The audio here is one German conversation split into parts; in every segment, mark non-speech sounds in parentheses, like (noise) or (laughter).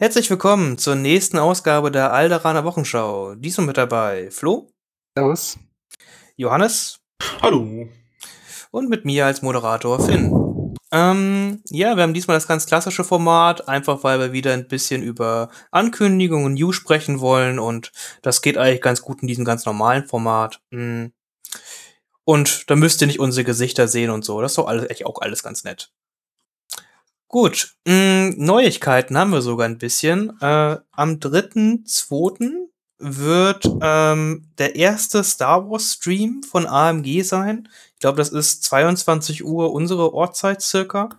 Herzlich willkommen zur nächsten Ausgabe der Alderaner Wochenschau. Diesmal mit dabei Flo, Servus. Johannes Hallo. und mit mir als Moderator Finn. Ähm, ja, wir haben diesmal das ganz klassische Format, einfach weil wir wieder ein bisschen über Ankündigungen und News sprechen wollen und das geht eigentlich ganz gut in diesem ganz normalen Format. Mm. Und da müsst ihr nicht unsere Gesichter sehen und so. Das ist doch alles, echt auch alles ganz nett. Gut, mh, Neuigkeiten haben wir sogar ein bisschen. Äh, am 3.2. wird ähm, der erste Star Wars Stream von AMG sein. Ich glaube, das ist 22 Uhr unsere Ortszeit circa.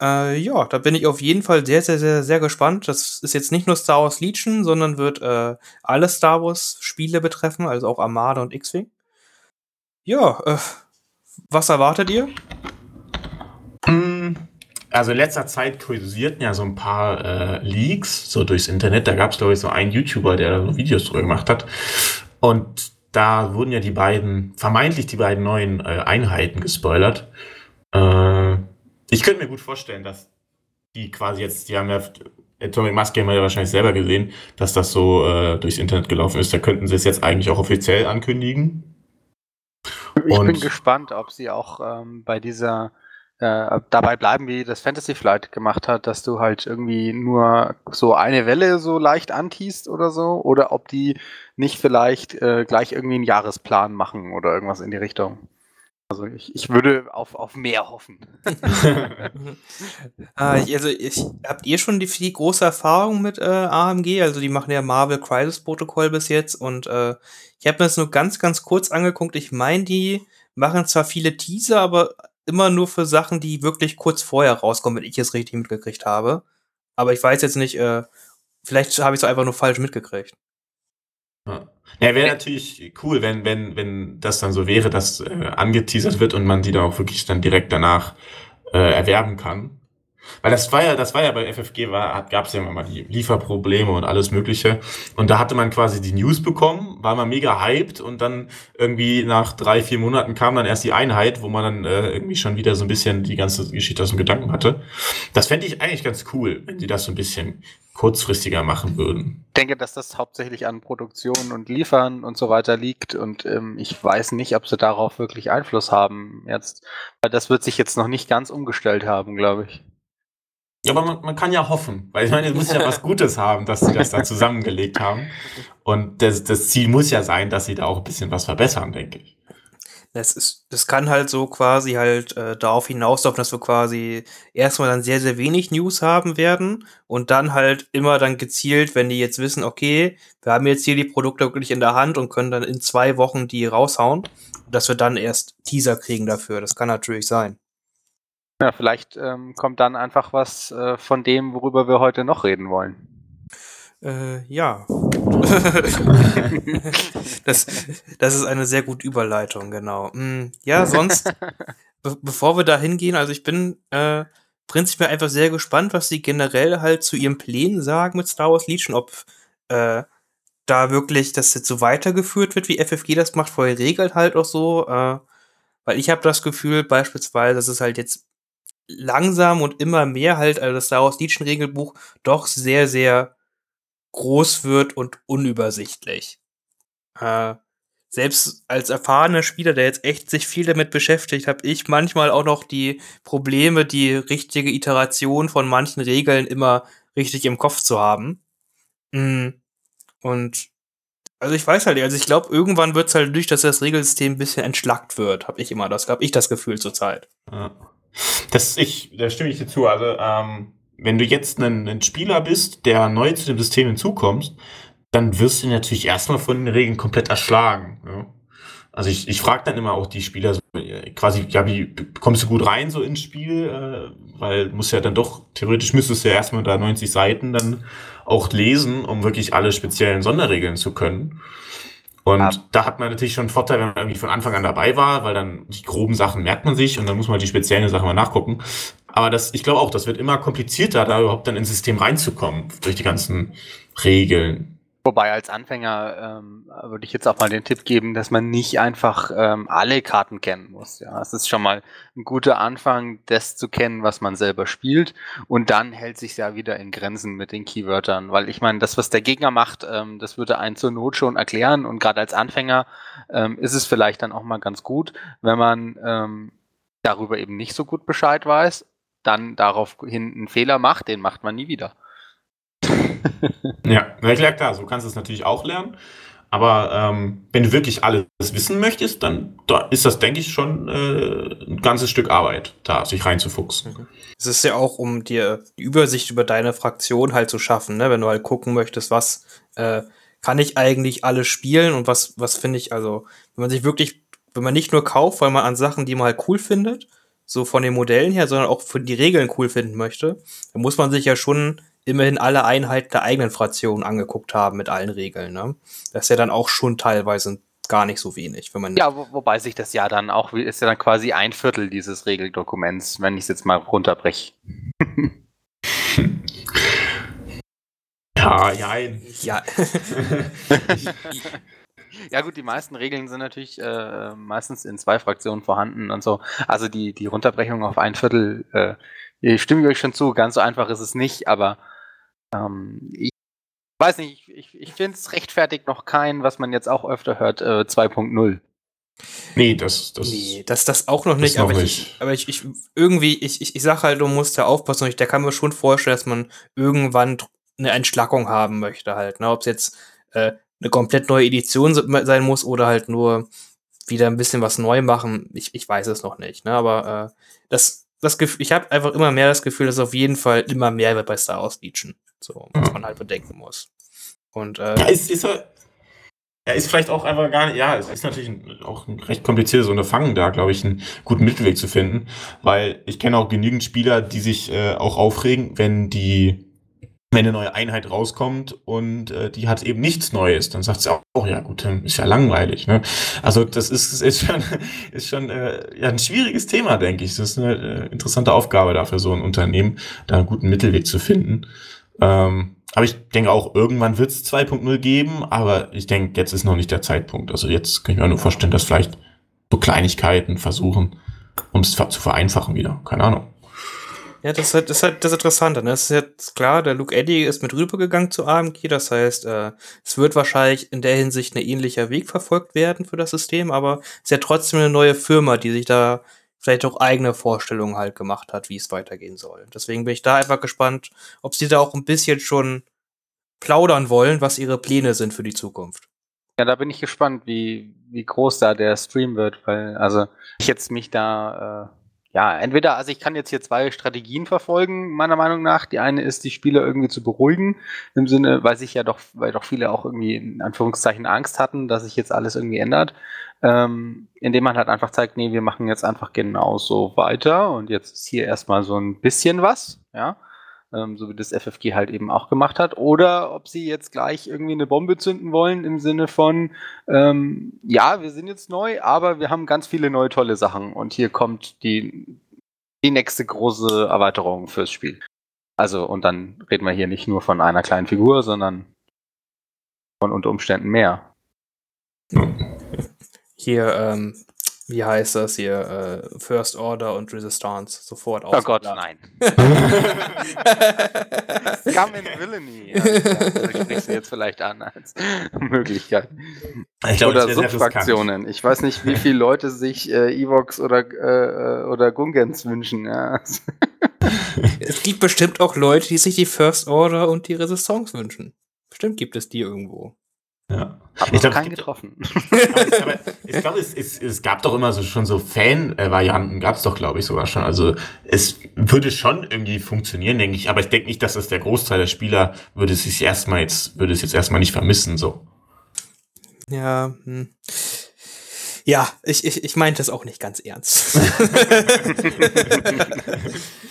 Äh, ja, da bin ich auf jeden Fall sehr, sehr, sehr, sehr gespannt. Das ist jetzt nicht nur Star Wars Legion, sondern wird äh, alle Star Wars Spiele betreffen, also auch Armada und X-Wing. Ja, äh, was erwartet ihr? Also in letzter Zeit kursierten ja so ein paar äh, Leaks so durchs Internet. Da gab es, glaube ich, so einen YouTuber, der da so Videos drüber gemacht hat. Und da wurden ja die beiden, vermeintlich die beiden neuen äh, Einheiten gespoilert. Äh, ich könnte mir gut vorstellen, dass die quasi jetzt, die haben ja Atomic Mask haben wir ja wahrscheinlich selber gesehen, dass das so äh, durchs Internet gelaufen ist. Da könnten sie es jetzt eigentlich auch offiziell ankündigen. Ich bin Und- gespannt, ob sie auch ähm, bei dieser äh, dabei bleiben, wie das Fantasy Flight gemacht hat, dass du halt irgendwie nur so eine Welle so leicht antiest oder so, oder ob die nicht vielleicht äh, gleich irgendwie einen Jahresplan machen oder irgendwas in die Richtung. Also ich, ich würde auf, auf mehr hoffen. (laughs) Ich- also, ich, habt ihr schon die viel große Erfahrung mit äh, AMG? Also, die machen ja Marvel Crisis Protocol bis jetzt und äh, ich habe mir das nur ganz, ganz kurz angeguckt. Ich meine, die machen zwar viele Teaser, aber immer nur für Sachen, die wirklich kurz vorher rauskommen, wenn ich es richtig mitgekriegt habe. Aber ich weiß jetzt nicht, äh, vielleicht habe ich es einfach nur falsch mitgekriegt. Ja, ja wäre natürlich cool, wenn, wenn, wenn das dann so wäre, dass äh, angeteasert wird und man die dann auch wirklich dann direkt danach äh, erwerben kann. Weil das war ja, das war ja bei FFG, gab es ja immer mal die Lieferprobleme und alles Mögliche. Und da hatte man quasi die News bekommen, war man mega hyped und dann irgendwie nach drei, vier Monaten kam dann erst die Einheit, wo man dann äh, irgendwie schon wieder so ein bisschen die ganze Geschichte aus dem Gedanken hatte. Das fände ich eigentlich ganz cool, wenn sie das so ein bisschen kurzfristiger machen würden. Ich denke, dass das hauptsächlich an Produktion und Liefern und so weiter liegt und ähm, ich weiß nicht, ob sie darauf wirklich Einfluss haben jetzt. Weil das wird sich jetzt noch nicht ganz umgestellt haben, glaube ich. Ja, aber man, man kann ja hoffen, weil ich meine, es muss ja was Gutes haben, dass sie das da zusammengelegt (laughs) haben. Und das, das Ziel muss ja sein, dass sie da auch ein bisschen was verbessern, denke ich. Das ist, das kann halt so quasi halt äh, darauf hinauslaufen, dass wir quasi erstmal dann sehr, sehr wenig News haben werden und dann halt immer dann gezielt, wenn die jetzt wissen, okay, wir haben jetzt hier die Produkte wirklich in der Hand und können dann in zwei Wochen die raushauen, dass wir dann erst Teaser kriegen dafür. Das kann natürlich sein. Ja, vielleicht ähm, kommt dann einfach was äh, von dem, worüber wir heute noch reden wollen. Äh, ja. (laughs) das, das ist eine sehr gute Überleitung, genau. Mm, Ja, sonst, (laughs) be bevor wir da hingehen, also ich bin äh, prinzipiell einfach sehr gespannt, was sie generell halt zu ihren Plänen sagen mit Star Wars Legion, ob äh, da wirklich das jetzt so weitergeführt wird, wie FFG das macht, vorher regelt halt auch so, äh, weil ich habe das Gefühl beispielsweise, dass es halt jetzt langsam und immer mehr halt, also das Star Wars Legion Regelbuch doch sehr, sehr groß wird und unübersichtlich. Äh, selbst als erfahrener Spieler, der jetzt echt sich viel damit beschäftigt, habe ich manchmal auch noch die Probleme, die richtige Iteration von manchen Regeln immer richtig im Kopf zu haben. Mm. Und also ich weiß halt, also ich glaube, irgendwann wird es halt durch, dass das Regelsystem ein bisschen entschlackt wird, habe ich immer das, habe ich das Gefühl zurzeit. Ja. Das, ich, da stimme ich dir zu. Also, ähm, wenn du jetzt ein, ein Spieler bist, der neu zu dem System hinzukommst, dann wirst du natürlich erstmal von den Regeln komplett erschlagen. Ja? Also ich, ich frage dann immer auch die Spieler so, äh, quasi, ja, wie kommst du gut rein so ins Spiel? Äh, weil muss ja dann doch, theoretisch müsstest du ja erstmal da 90 Seiten dann auch lesen, um wirklich alle speziellen Sonderregeln zu können. Und Ja. da hat man natürlich schon einen Vorteil, wenn man irgendwie von Anfang an dabei war, weil dann die groben Sachen merkt man sich und dann muss man die speziellen Sachen mal nachgucken. Aber das, ich glaube auch, das wird immer komplizierter, da überhaupt dann ins System reinzukommen, durch die ganzen Regeln. Wobei als Anfänger ähm, würde ich jetzt auch mal den Tipp geben, dass man nicht einfach ähm, alle Karten kennen muss. Ja, es ist schon mal ein guter Anfang, das zu kennen, was man selber spielt. Und dann hält sich ja wieder in Grenzen mit den Keywörtern, weil ich meine, das, was der Gegner macht, ähm, das würde einen zur Not schon erklären. Und gerade als Anfänger ähm, ist es vielleicht dann auch mal ganz gut, wenn man ähm, darüber eben nicht so gut Bescheid weiß, dann daraufhin einen Fehler macht, den macht man nie wieder. (laughs) ja, na klar, klar, so kannst du es natürlich auch lernen. Aber ähm, wenn du wirklich alles wissen möchtest, dann da ist das, denke ich, schon äh, ein ganzes Stück Arbeit, da sich reinzufuchsen. Mhm. Es ist ja auch, um dir die Übersicht über deine Fraktion halt zu schaffen, ne? wenn du halt gucken möchtest, was äh, kann ich eigentlich alles spielen und was, was finde ich, also, wenn man sich wirklich, wenn man nicht nur kauft, weil man an Sachen, die man halt cool findet, so von den Modellen her, sondern auch für die Regeln cool finden möchte, dann muss man sich ja schon immerhin alle Einheiten der eigenen Fraktion angeguckt haben mit allen Regeln. Ne? Das ist ja dann auch schon teilweise gar nicht so wenig, wenn man. Ja, wo, wobei sich das ja dann auch, ist ja dann quasi ein Viertel dieses Regeldokuments, wenn ich es jetzt mal runterbreche. ja, ja. Ja. (laughs) Ja gut, die meisten Regeln sind natürlich äh, meistens in zwei Fraktionen vorhanden und so. Also die, die Runterbrechung auf ein Viertel, äh, ich stimme euch schon zu, ganz so einfach ist es nicht, aber ähm, ich weiß nicht, ich, ich finde es rechtfertigt noch kein, was man jetzt auch öfter hört, äh, 2.0. Nee, das, das, nee, das, das auch noch nicht, noch aber, nicht. Ich, aber ich, ich, irgendwie, ich, ich, ich sag halt, du musst ja aufpassen und ich, der kann mir schon vorstellen, dass man irgendwann eine Entschlackung haben möchte halt, ne, ob es jetzt äh, eine komplett neue Edition sein muss oder halt nur wieder ein bisschen was neu machen. Ich, ich weiß es noch nicht, ne, aber äh, das, das Gefühl, ich habe einfach immer mehr das Gefühl, dass auf jeden Fall immer mehr wird bei Star Wars Legion. So, was man halt bedenken muss. Und äh, Ja, ist, ist, er- ja, ist vielleicht auch einfach gar nicht, ja, es ist natürlich ein, auch ein recht kompliziertes Unterfangen, da, glaube ich, einen guten Mittelweg zu finden, weil ich kenne auch genügend Spieler, die sich äh, auch aufregen, wenn die, wenn eine neue Einheit rauskommt und äh, die hat eben nichts Neues, dann sagt sie auch, oh, ja gut, dann ist ja langweilig, ne? Also das ist, ist schon, (laughs) ist schon äh, ja, ein schwieriges Thema, denke ich. Das ist eine äh, interessante Aufgabe dafür, so ein Unternehmen, da einen guten Mittelweg zu finden. Ähm, aber ich denke auch, irgendwann wird es 2.0 geben, aber ich denke, jetzt ist noch nicht der Zeitpunkt. Also jetzt kann ich mir nur vorstellen, dass vielleicht so Kleinigkeiten versuchen, um es zu vereinfachen wieder. Keine Ahnung. Ja, das ist halt, das ist halt das Interessante. Ne? Es ist jetzt klar, der Luke Eddy ist mit rübergegangen zu AMG. Das heißt, äh, es wird wahrscheinlich in der Hinsicht ein ähnlicher Weg verfolgt werden für das System, aber es ist ja trotzdem eine neue Firma, die sich da vielleicht auch eigene Vorstellungen halt gemacht hat, wie es weitergehen soll. Deswegen bin ich da einfach gespannt, ob sie da auch ein bisschen schon plaudern wollen, was ihre Pläne sind für die Zukunft. Ja, da bin ich gespannt, wie, wie groß da der Stream wird, weil, also, ich jetzt mich da, äh, ja, entweder, also ich kann jetzt hier zwei Strategien verfolgen, meiner Meinung nach. Die eine ist, die Spieler irgendwie zu beruhigen, im Sinne, weil sich ja doch, weil doch viele auch irgendwie in Anführungszeichen Angst hatten, dass sich jetzt alles irgendwie ändert. Ähm, indem man halt einfach zeigt, nee, wir machen jetzt einfach genauso weiter und jetzt ist hier erstmal so ein bisschen was, ja. Ähm, so wie das FFG halt eben auch gemacht hat. Oder ob sie jetzt gleich irgendwie eine Bombe zünden wollen im Sinne von, ähm, ja, wir sind jetzt neu, aber wir haben ganz viele neue tolle Sachen und hier kommt die, die nächste große Erweiterung fürs Spiel. Also, und dann reden wir hier nicht nur von einer kleinen Figur, sondern von unter Umständen mehr. Hier, ähm, wie heißt das hier? Äh, First Order und Resistance sofort Oh Gott, nein. (laughs) Scum and Villainy. Ja, das sprichst du jetzt vielleicht an als (laughs) Möglichkeit. Ich glaube, oder. Subfraktionen. Ich weiß nicht, wie viele Leute sich äh, Evox oder, äh, oder Gungans wünschen. Ja. Es gibt bestimmt auch Leute, die sich die First Order und die Resistance wünschen. Bestimmt gibt es die irgendwo. Ja. Hab Ich noch glaub, keinen getroffen. Aber (laughs) ich, glaube, es, es, es gab doch immer so schon so Fan-Varianten, gab es doch, glaube ich, sogar schon. Also es würde schon irgendwie funktionieren, denke ich. Aber ich denke nicht, dass das der Großteil der Spieler würde es sich erstmal jetzt, würde es jetzt erstmal nicht vermissen. So. Ja, hm. Ja, ich, ich, ich meinte es auch nicht ganz ernst. (laughs) (laughs)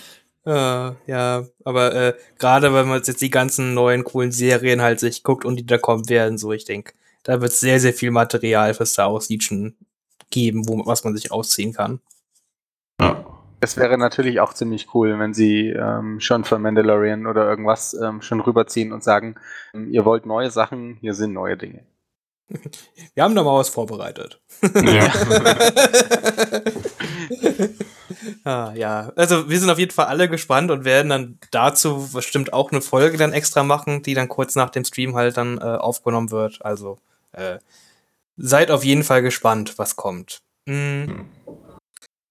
äh, ja, aber äh, gerade wenn man jetzt die ganzen neuen coolen Serien halt sich guckt und die da kommen werden, so ich denke, da wird es sehr, sehr viel Material für Star Wars Legion geben, wo, was man sich ausziehen kann. Ja. Es wäre natürlich auch ziemlich cool, wenn sie ähm, schon für Mandalorian oder irgendwas ähm, schon rüberziehen und sagen, ähm, ihr wollt neue Sachen, hier sind neue Dinge. Wir haben da mal was vorbereitet. Ja. (laughs) (laughs) ah, ja, also wir sind auf jeden Fall alle gespannt und werden dann dazu bestimmt auch eine Folge dann extra machen, die dann kurz nach dem Stream halt dann äh, aufgenommen wird. Also äh, seid auf jeden Fall gespannt, was kommt. Mm.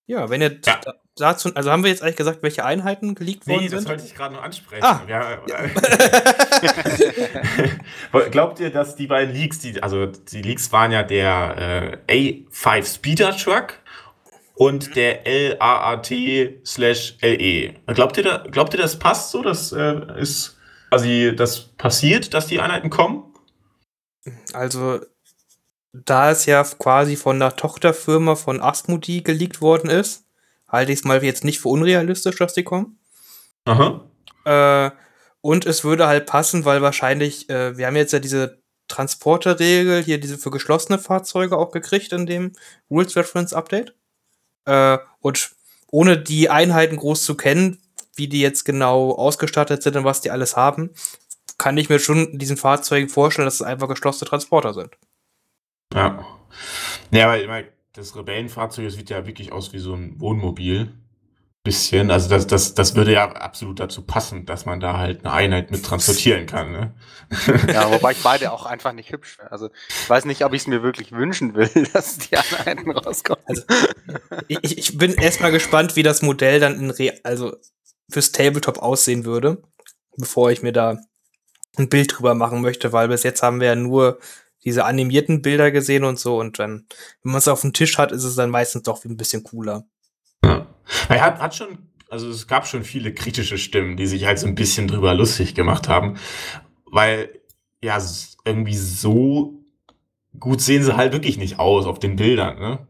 Ja, wenn ihr Ja. da- dazu, also haben wir jetzt eigentlich gesagt, welche Einheiten geleakt worden Nee, das sind? wollte ich gerade noch ansprechen. Ah. Ja, (laughs) (laughs) Glaubt ihr, dass die beiden Leaks, die, also die Leaks waren ja der äh, A5 Speeder Truck und der LAAT slash LE. Glaubt ihr, da, glaubt ihr, das passt so? Das äh, ist quasi das passiert, dass die Einheiten kommen? Also, da es ja quasi von der Tochterfirma von Asmodee geleakt worden ist, halte ich es mal jetzt nicht für unrealistisch, dass die kommen. Aha. Äh, und es würde halt passen, weil wahrscheinlich, äh, wir haben jetzt ja diese Transporterregel hier, diese für geschlossene Fahrzeuge auch gekriegt in dem Rules Reference Update. Äh, und ohne die Einheiten groß zu kennen, wie die jetzt genau ausgestattet sind und was die alles haben, kann ich mir schon in diesen Fahrzeugen vorstellen, dass es einfach geschlossene Transporter sind. Ja. Ja, weil das Rebellenfahrzeug, sieht ja wirklich aus wie so ein Wohnmobil. Bisschen. Also das, das, das würde ja absolut dazu passen, dass man da halt eine Einheit mit transportieren kann. Ne? (laughs) Ja, wobei ich beide auch einfach nicht hübsch finde. Also ich weiß nicht, ob ich es mir wirklich wünschen will, (laughs) dass die Einheiten rauskommen. Also, ich, ich- ich bin erstmal gespannt, wie das Modell dann in Re also fürs Tabletop aussehen würde, bevor ich mir da ein Bild drüber machen möchte, weil bis jetzt haben wir ja nur diese animierten Bilder gesehen und so und dann, wenn man es auf dem Tisch hat, ist es dann meistens doch ein bisschen cooler. Er hat, hat schon, also es gab schon viele kritische Stimmen, die sich halt so ein bisschen drüber lustig gemacht haben, weil ja irgendwie so gut sehen sie halt wirklich nicht aus auf den Bildern, ne?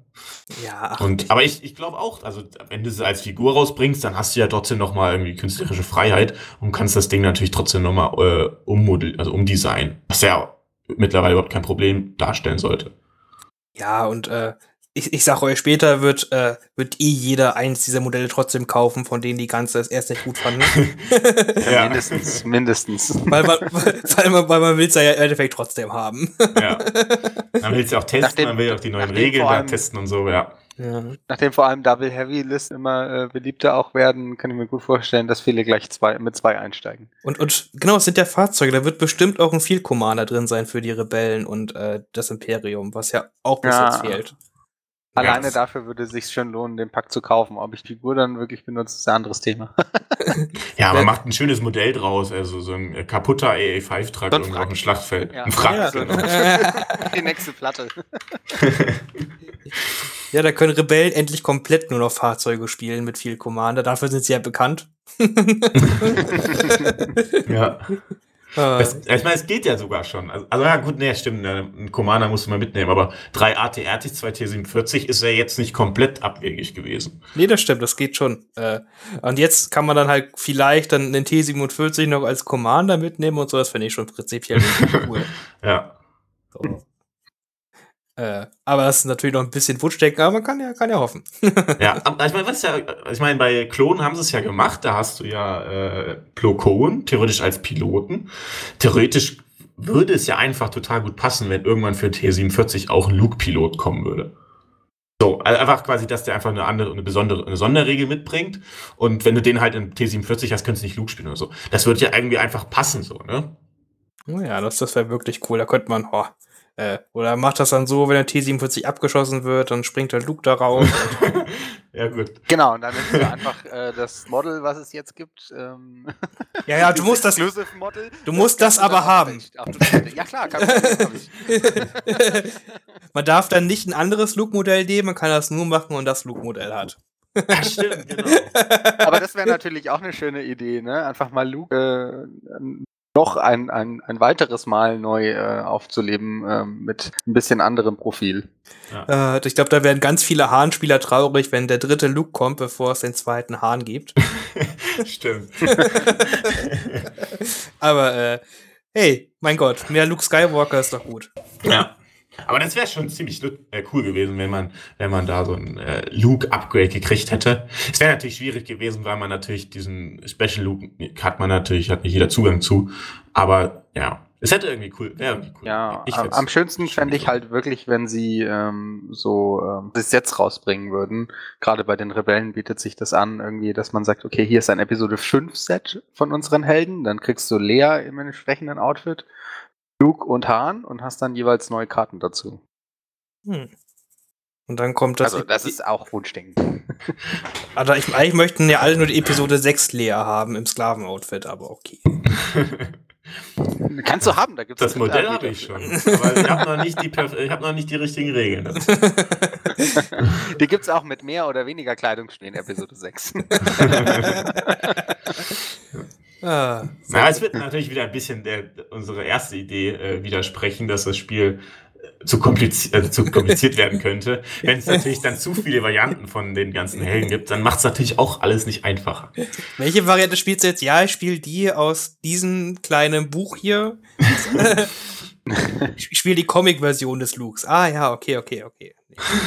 Ja, ach, Und, aber ich, ich glaube auch, also wenn du sie als Figur rausbringst, dann hast du ja trotzdem noch mal irgendwie künstlerische Freiheit und kannst das Ding natürlich trotzdem noch mal äh, ummodel, also umdesignen, was ja mittlerweile überhaupt kein Problem darstellen sollte. ja und äh, ich, ich sag euch, später wird, äh, wird eh jeder eins dieser Modelle trotzdem kaufen, von denen die ganze es erst nicht gut fanden. (laughs) Ja. Mindestens, mindestens. weil man, weil man, weil man will es ja im Endeffekt trotzdem haben. Ja. Dann willst du auch testen, Nachdem- dann will ich auch die neuen Regeln allem- testen und so, ja. Ja. Nachdem vor allem Double Heavy List immer äh, beliebter auch werden, kann ich mir gut vorstellen, dass viele gleich zwei, mit zwei einsteigen. Und, und genau, es sind ja Fahrzeuge. Da wird bestimmt auch ein Field Commander drin sein für die Rebellen und äh, das Imperium, was ja auch bis Ja. jetzt fehlt. Alleine dafür würde es sich schon lohnen, den Pack zu kaufen. Ob ich die Figur dann wirklich benutze, ist ein anderes Thema. (laughs) Ja, man macht ein schönes Modell draus, also so ein äh, kaputter AA5-Truck So ein irgendwo auf dem Schlachtfeld. Ja. Ein Frack, Ja. genau. (laughs) die nächste Platte. (laughs) Ja, da können Rebellen endlich komplett nur noch Fahrzeuge spielen mit Field Commander. Dafür sind sie ja bekannt. ja. Äh, Das, ich meine, es geht ja sogar schon. Also, also ja, gut, nee, stimmt. ne, Ein Commander musst du mal mitnehmen, aber drei ATRTs, zwei T47 ist ja jetzt nicht komplett abwegig gewesen. nee, das stimmt, das geht schon. Äh, und jetzt kann man dann halt vielleicht dann den T47 noch als Commander mitnehmen und so. Das finde ich schon prinzipiell (laughs) cool. Ja. So. Äh, aber das ist natürlich noch ein bisschen Wunschdenken, aber man kann ja, kann ja hoffen. (laughs) Ja, ich meine, was ja, ich meine, bei Klonen haben sie es ja gemacht, da hast du ja äh, Plo Koon, theoretisch als Piloten. Theoretisch würde es ja einfach total gut passen, wenn irgendwann für T47 auch ein Luke-Pilot kommen würde. So, also einfach quasi, dass der einfach eine andere, eine besondere, eine Sonderregel mitbringt. Und wenn du den halt in T47 hast, könntest du nicht Luke spielen oder so. Das würde ja irgendwie einfach passen, so, ne? Oh ja, das, das wäre wirklich cool. Da könnte man, oh, äh, oder macht das dann so, wenn der T47 abgeschossen wird, dann springt der Luke da raus. (laughs) Ja, gut. Genau, und dann nimmst du einfach äh, das Model, was es jetzt gibt. Ähm, ja, ja, du (laughs) musst das, Model. du musst das du aber haben. Ja klar, hab ich. (laughs) man darf dann nicht ein anderes Luke-Modell nehmen, man kann das nur machen und das Luke-Modell hat. Ja, stimmt, genau. Aber das wäre natürlich auch eine schöne Idee, ne? Einfach mal Luke äh, noch ein, ein, ein weiteres Mal neu äh, aufzuleben ähm, mit ein bisschen anderem Profil. Äh, ich glaube, da werden ganz viele Hahn-Spieler traurig, wenn der dritte Luke kommt, bevor es den zweiten Hahn gibt. (laughs) Stimmt. (laughs) Aber, äh, hey, mein Gott, mehr Luke Skywalker ist doch gut. Ja. Aber das wäre schon ziemlich äh, cool gewesen, wenn man, wenn man da so ein äh, Luke-Upgrade gekriegt hätte. Es wäre natürlich schwierig gewesen, weil man natürlich diesen Special Luke hat man natürlich, hat nicht jeder Zugang zu. Aber ja, es hätte irgendwie cool, wäre irgendwie cool. Ja, am, am schönsten fände ich halt wirklich, wenn sie ähm, so ähm, das jetzt rausbringen würden. Gerade bei den Rebellen bietet sich das an, irgendwie, dass man sagt, okay, hier ist ein Episode 5 Set von unseren Helden, dann kriegst du Lea im entsprechenden Outfit, Luke und Han und hast dann jeweils neue Karten dazu. Hm. Und dann kommt das. Also, das ist auch Wunschdenken. (laughs) also, ich, eigentlich möchten ja alle nur die Episode 6 Lea haben im Sklavenoutfit, aber okay. Kannst du haben, da gibt's Das Modell habe ich schon. Aber ich habe noch, nicht die hab noch nicht die richtigen Regeln. (laughs) die gibt es auch mit mehr oder weniger Kleidungsstück in Episode 6. (laughs) ah, Na, es wird natürlich wieder ein bisschen der, unsere erste Idee äh, widersprechen, dass das Spiel zu, kompliziert, äh, zu kompliziert (laughs) werden könnte. Wenn es natürlich dann zu viele Varianten von den ganzen Helden gibt, dann macht es natürlich auch alles nicht einfacher. Welche Variante spielst du jetzt? Ja, ich spiele die aus diesem kleinen Buch hier. (laughs) ich spiele die Comic-Version des Lukes. Ah ja, okay, okay, okay.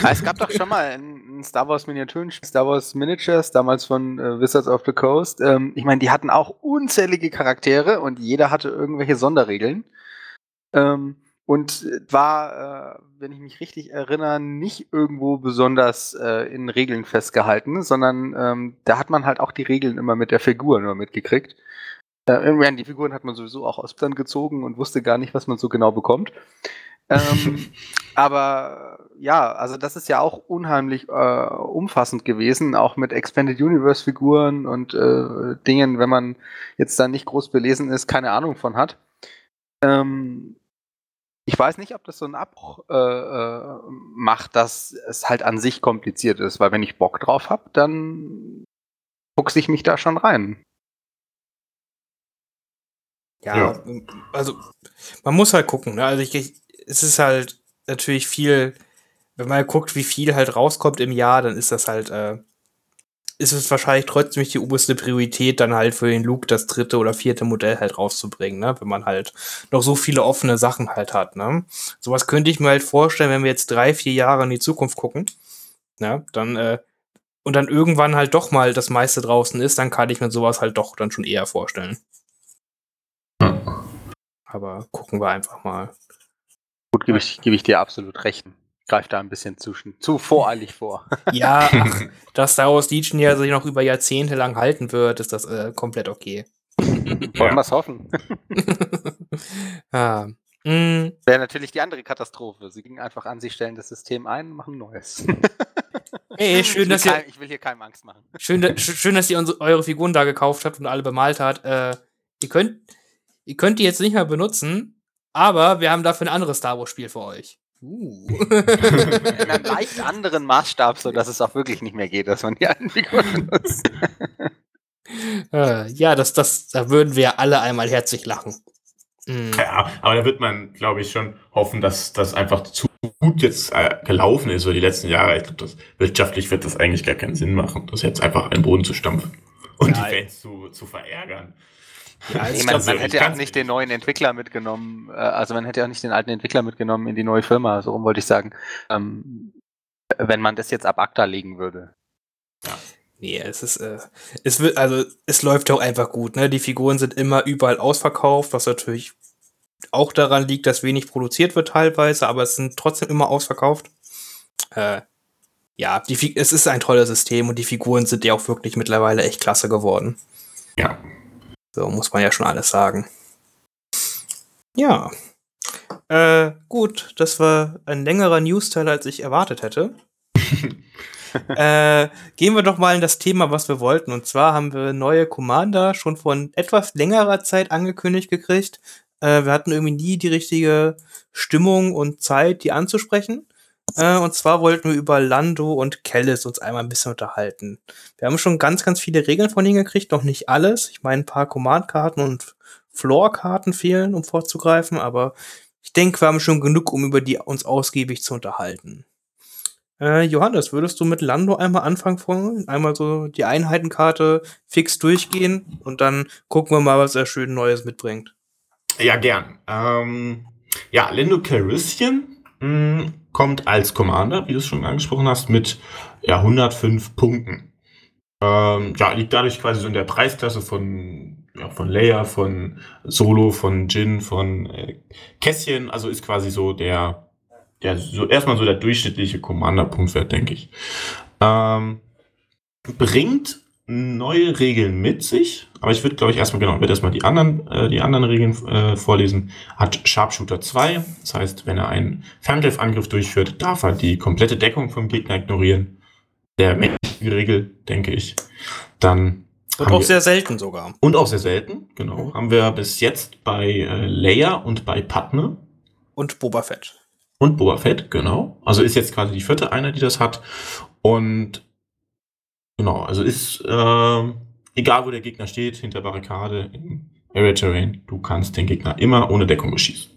Ah, es gab doch schon mal ein Star Wars Miniaturen, Star Wars Miniatures, damals von äh, Wizards of the Coast. Ähm, ich meine, die hatten auch unzählige Charaktere und jeder hatte irgendwelche Sonderregeln. Ähm, und war, äh, wenn ich mich richtig erinnere, nicht irgendwo besonders äh, in Regeln festgehalten, sondern ähm, da hat man halt auch die Regeln immer mit der Figur nur mitgekriegt. Äh, die Figuren hat man sowieso auch aus dann gezogen und wusste gar nicht, was man so genau bekommt. ähm, (laughs) aber ja, also das ist ja auch unheimlich äh, umfassend gewesen, auch mit Expanded Universe Figuren und äh, Dingen, wenn man jetzt da nicht groß belesen ist, keine Ahnung von hat. Ähm, ich weiß nicht, ob das so einen Abbruch äh, äh, macht, dass es halt an sich kompliziert ist, weil wenn ich Bock drauf habe, dann fuchse ich mich da schon rein. Ja, ja, also man muss halt gucken. Ne? Also ich, es ist halt natürlich viel, wenn man guckt, wie viel halt rauskommt im Jahr, dann ist das halt äh, ist es wahrscheinlich trotzdem nicht die oberste Priorität, dann halt für den Luke das dritte oder vierte Modell halt rauszubringen, ne? Wenn man halt noch so viele offene Sachen halt hat, ne? Sowas könnte ich mir halt vorstellen, wenn wir jetzt drei, vier Jahre in die Zukunft gucken, ne? Dann, äh, und dann irgendwann halt doch mal das meiste draußen ist, dann kann ich mir sowas halt doch dann schon eher vorstellen. Aber gucken wir einfach mal. Gut, gebe ich, gebe ich dir absolut recht greift da ein bisschen zu, zu voreilig vor. (laughs) Ja, ach, (laughs) dass Star Wars Legion ja sich noch über Jahrzehnte lang halten wird, ist das äh, komplett okay. (laughs) Wollen wir es hoffen. ah. mm. Wäre natürlich die andere Katastrophe. Sie gingen einfach an, sie stellen das System ein und machen Neues. Hey, schön, dass kein, ihr. Ich will hier keinem Angst machen. Schön, schön dass ihr unsere, eure Figuren da gekauft habt und alle bemalt habt. Äh, ihr, könnt, ihr könnt die jetzt nicht mehr benutzen, aber wir haben dafür ein anderes Star Wars-Spiel für euch. Uh. In einem leicht anderen Maßstab, so dass es auch wirklich nicht mehr geht, dass man die alten Figuren benutzt. (laughs) äh, ja, das, das, da würden wir alle einmal herzlich lachen. Mhm. Ja, aber da wird man, glaube ich, schon hoffen, dass das einfach zu gut jetzt äh, gelaufen ist über die letzten Jahre. Ich glaube, wirtschaftlich wird das eigentlich gar keinen Sinn machen, das jetzt einfach in den Boden zu stampfen und ja, die Fans zu, zu verärgern. Ja, ich meine, man hätte auch nicht den neuen Entwickler mitgenommen, äh, also man hätte auch nicht den alten Entwickler mitgenommen in die neue Firma, so rum wollte ich sagen, ähm, wenn man das jetzt ab ACTA legen würde. Ja. Nee, es ist, äh, es wird, also es läuft auch einfach gut, ne? Die Figuren sind immer überall ausverkauft, was natürlich auch daran liegt, dass wenig produziert wird teilweise, aber es sind trotzdem immer ausverkauft. Äh, ja, die, es ist ein tolles System und die Figuren sind ja auch wirklich mittlerweile echt klasse geworden. Ja, so muss man ja schon alles sagen. Ja. Äh, gut, das war ein längerer News-Teil, als ich erwartet hätte. (laughs) äh, gehen wir doch mal in das Thema, was wir wollten. Und zwar haben wir neue Commander schon von etwas längerer Zeit angekündigt gekriegt. Äh, wir hatten irgendwie nie die richtige Stimmung und Zeit, die anzusprechen. Äh, und zwar wollten wir über Lando und Kellis uns einmal ein bisschen unterhalten. Wir haben schon ganz, ganz viele Regeln von ihnen gekriegt, noch nicht alles. Ich meine, ein paar Command-Karten und Floor-Karten fehlen, um vorzugreifen, aber ich denke, wir haben schon genug, um über die uns ausgiebig zu unterhalten. Äh, Johannes, würdest du mit Lando einmal anfangen? Einmal so die Einheitenkarte fix durchgehen und dann gucken wir mal, was er schön Neues mitbringt. Ja, gern. Ähm, ja, Lando Calrissian kommt als Commander, wie du es schon angesprochen hast, mit ja, 105 Punkten. Ähm, ja, liegt dadurch quasi so in der Preisklasse von, ja, von Leia, von Solo, von Jin, von äh, Kässchen. Also ist quasi so der, der so erstmal so der durchschnittliche Commander-Punktwert, denke ich. Ähm, bringt neue Regeln mit sich, aber ich würde, glaube ich, erstmal genau, würde erstmal die anderen, äh, die anderen Regeln äh, vorlesen. Hat Sharpshooter 2, das heißt, wenn er einen Ferngriffangriff durchführt, darf er die komplette Deckung vom Gegner ignorieren. Der mächtige Regel, denke ich. Dann und auch wir, sehr selten sogar. Und auch sehr selten, genau. Mhm. Haben wir bis jetzt bei äh, Leia und bei Padme. Und Boba Fett. Und Boba Fett, genau. Also ist jetzt quasi die vierte Einheit, die das hat. Und Genau, also ist äh, egal, wo der Gegner steht, hinter Barrikade, im Area Terrain, du kannst den Gegner immer ohne Deckung beschießen.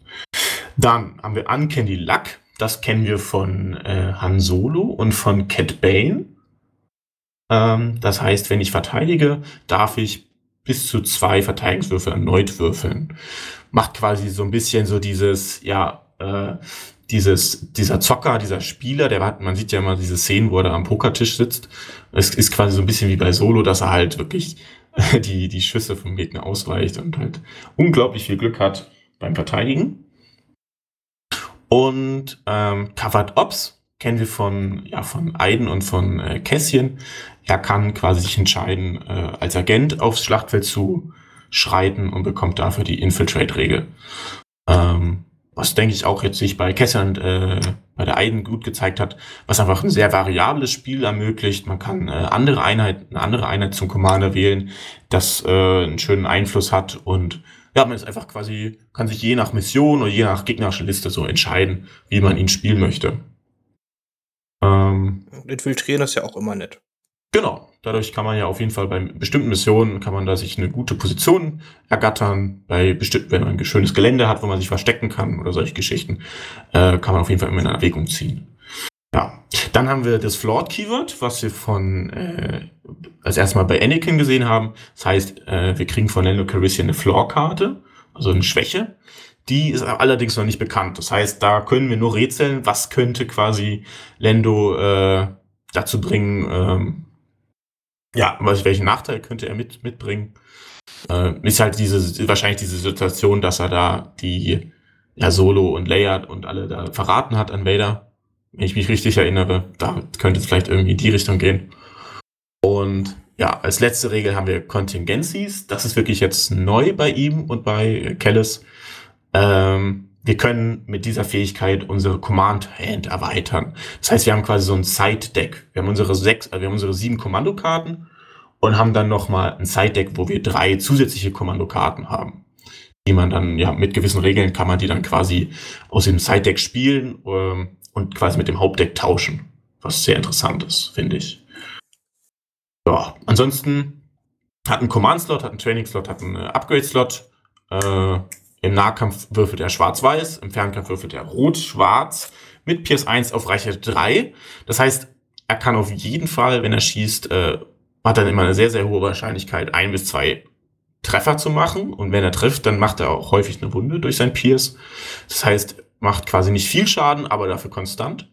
Dann haben wir Uncanny Luck, das kennen wir von äh, Han Solo und von Cat Bane. Ähm, das heißt, wenn ich verteidige, darf ich bis zu zwei Verteidigungswürfe erneut würfeln. Macht quasi so ein bisschen so dieses, ja, äh, dieses, dieser Zocker, dieser Spieler, der hat, man sieht ja immer diese Szenen, wo er da am Pokertisch sitzt. Es ist quasi so ein bisschen wie bei Solo, dass er halt wirklich (laughs) die, die Schüsse vom Gegner ausweicht und halt unglaublich viel Glück hat beim Verteidigen. Und ähm, Covered Ops kennen wir von, ja, von Aiden und von äh, Kässchen. Er kann quasi sich entscheiden, äh, als Agent aufs Schlachtfeld zu schreiten und bekommt dafür die Infiltrate-Regel. Ähm, was denke ich auch jetzt sich bei Kessern äh, bei der Eiden gut gezeigt hat, was einfach ein sehr variables Spiel ermöglicht. Man kann äh, andere Einheit, eine andere Einheit zum Commander wählen, das äh, einen schönen Einfluss hat und ja, man ist einfach quasi, kann sich je nach Mission oder je nach gegnerischer Liste so entscheiden, wie man ihn spielen möchte. Ähm, Infiltrieren ist ja auch immer nett. Genau. Dadurch kann man ja auf jeden Fall bei bestimmten Missionen kann man da sich eine gute Position ergattern. Bei bestimmten, wenn man ein schönes Gelände hat, wo man sich verstecken kann oder solche Geschichten, äh, kann man auf jeden Fall immer in Erwägung ziehen. Ja. Dann haben wir das Flawed Keyword, was wir von äh, als erstmal bei Anakin gesehen haben. Das heißt, äh, wir kriegen von Lando Calrissian eine Flaw-Karte, also eine Schwäche. Die ist allerdings noch nicht bekannt. Das heißt, da können wir nur rätseln, was könnte quasi Lando äh, dazu bringen, ähm, ja, was, welchen Nachteil könnte er mit, mitbringen? Äh, ist halt diese, wahrscheinlich diese Situation, dass er da die, ja, Solo und Leia und alle da verraten hat an Vader. Wenn ich mich richtig erinnere, da könnte es vielleicht irgendwie in die Richtung gehen. Und ja, als letzte Regel haben wir Contingencies. Das ist wirklich jetzt neu bei ihm und bei Kellis. Ähm, wir können mit dieser Fähigkeit unsere Command Hand erweitern. Das heißt, wir haben quasi so ein Side Deck. Wir haben unsere sechs, also wir haben unsere sieben Kommandokarten und haben dann nochmal ein Side Deck, wo wir drei zusätzliche Kommandokarten haben. Die man dann, ja, mit gewissen Regeln kann man die dann quasi aus dem Side Deck spielen ähm, und quasi mit dem Hauptdeck tauschen. Was sehr interessant ist, finde ich. Ja, ansonsten hat ein Command-Slot, hat ein Training-Slot, hat einen Upgrade-Slot. Äh, im Nahkampf würfelt er schwarz-weiß, im Fernkampf würfelt er rot-schwarz mit PS1 auf Reichweite 3. Das heißt, er kann auf jeden Fall, wenn er schießt, äh, hat dann immer eine sehr, sehr hohe Wahrscheinlichkeit, ein bis zwei Treffer zu machen. Und wenn er trifft, dann macht er auch häufig eine Wunde durch sein Pierce. Das heißt, macht quasi nicht viel Schaden, aber dafür konstant.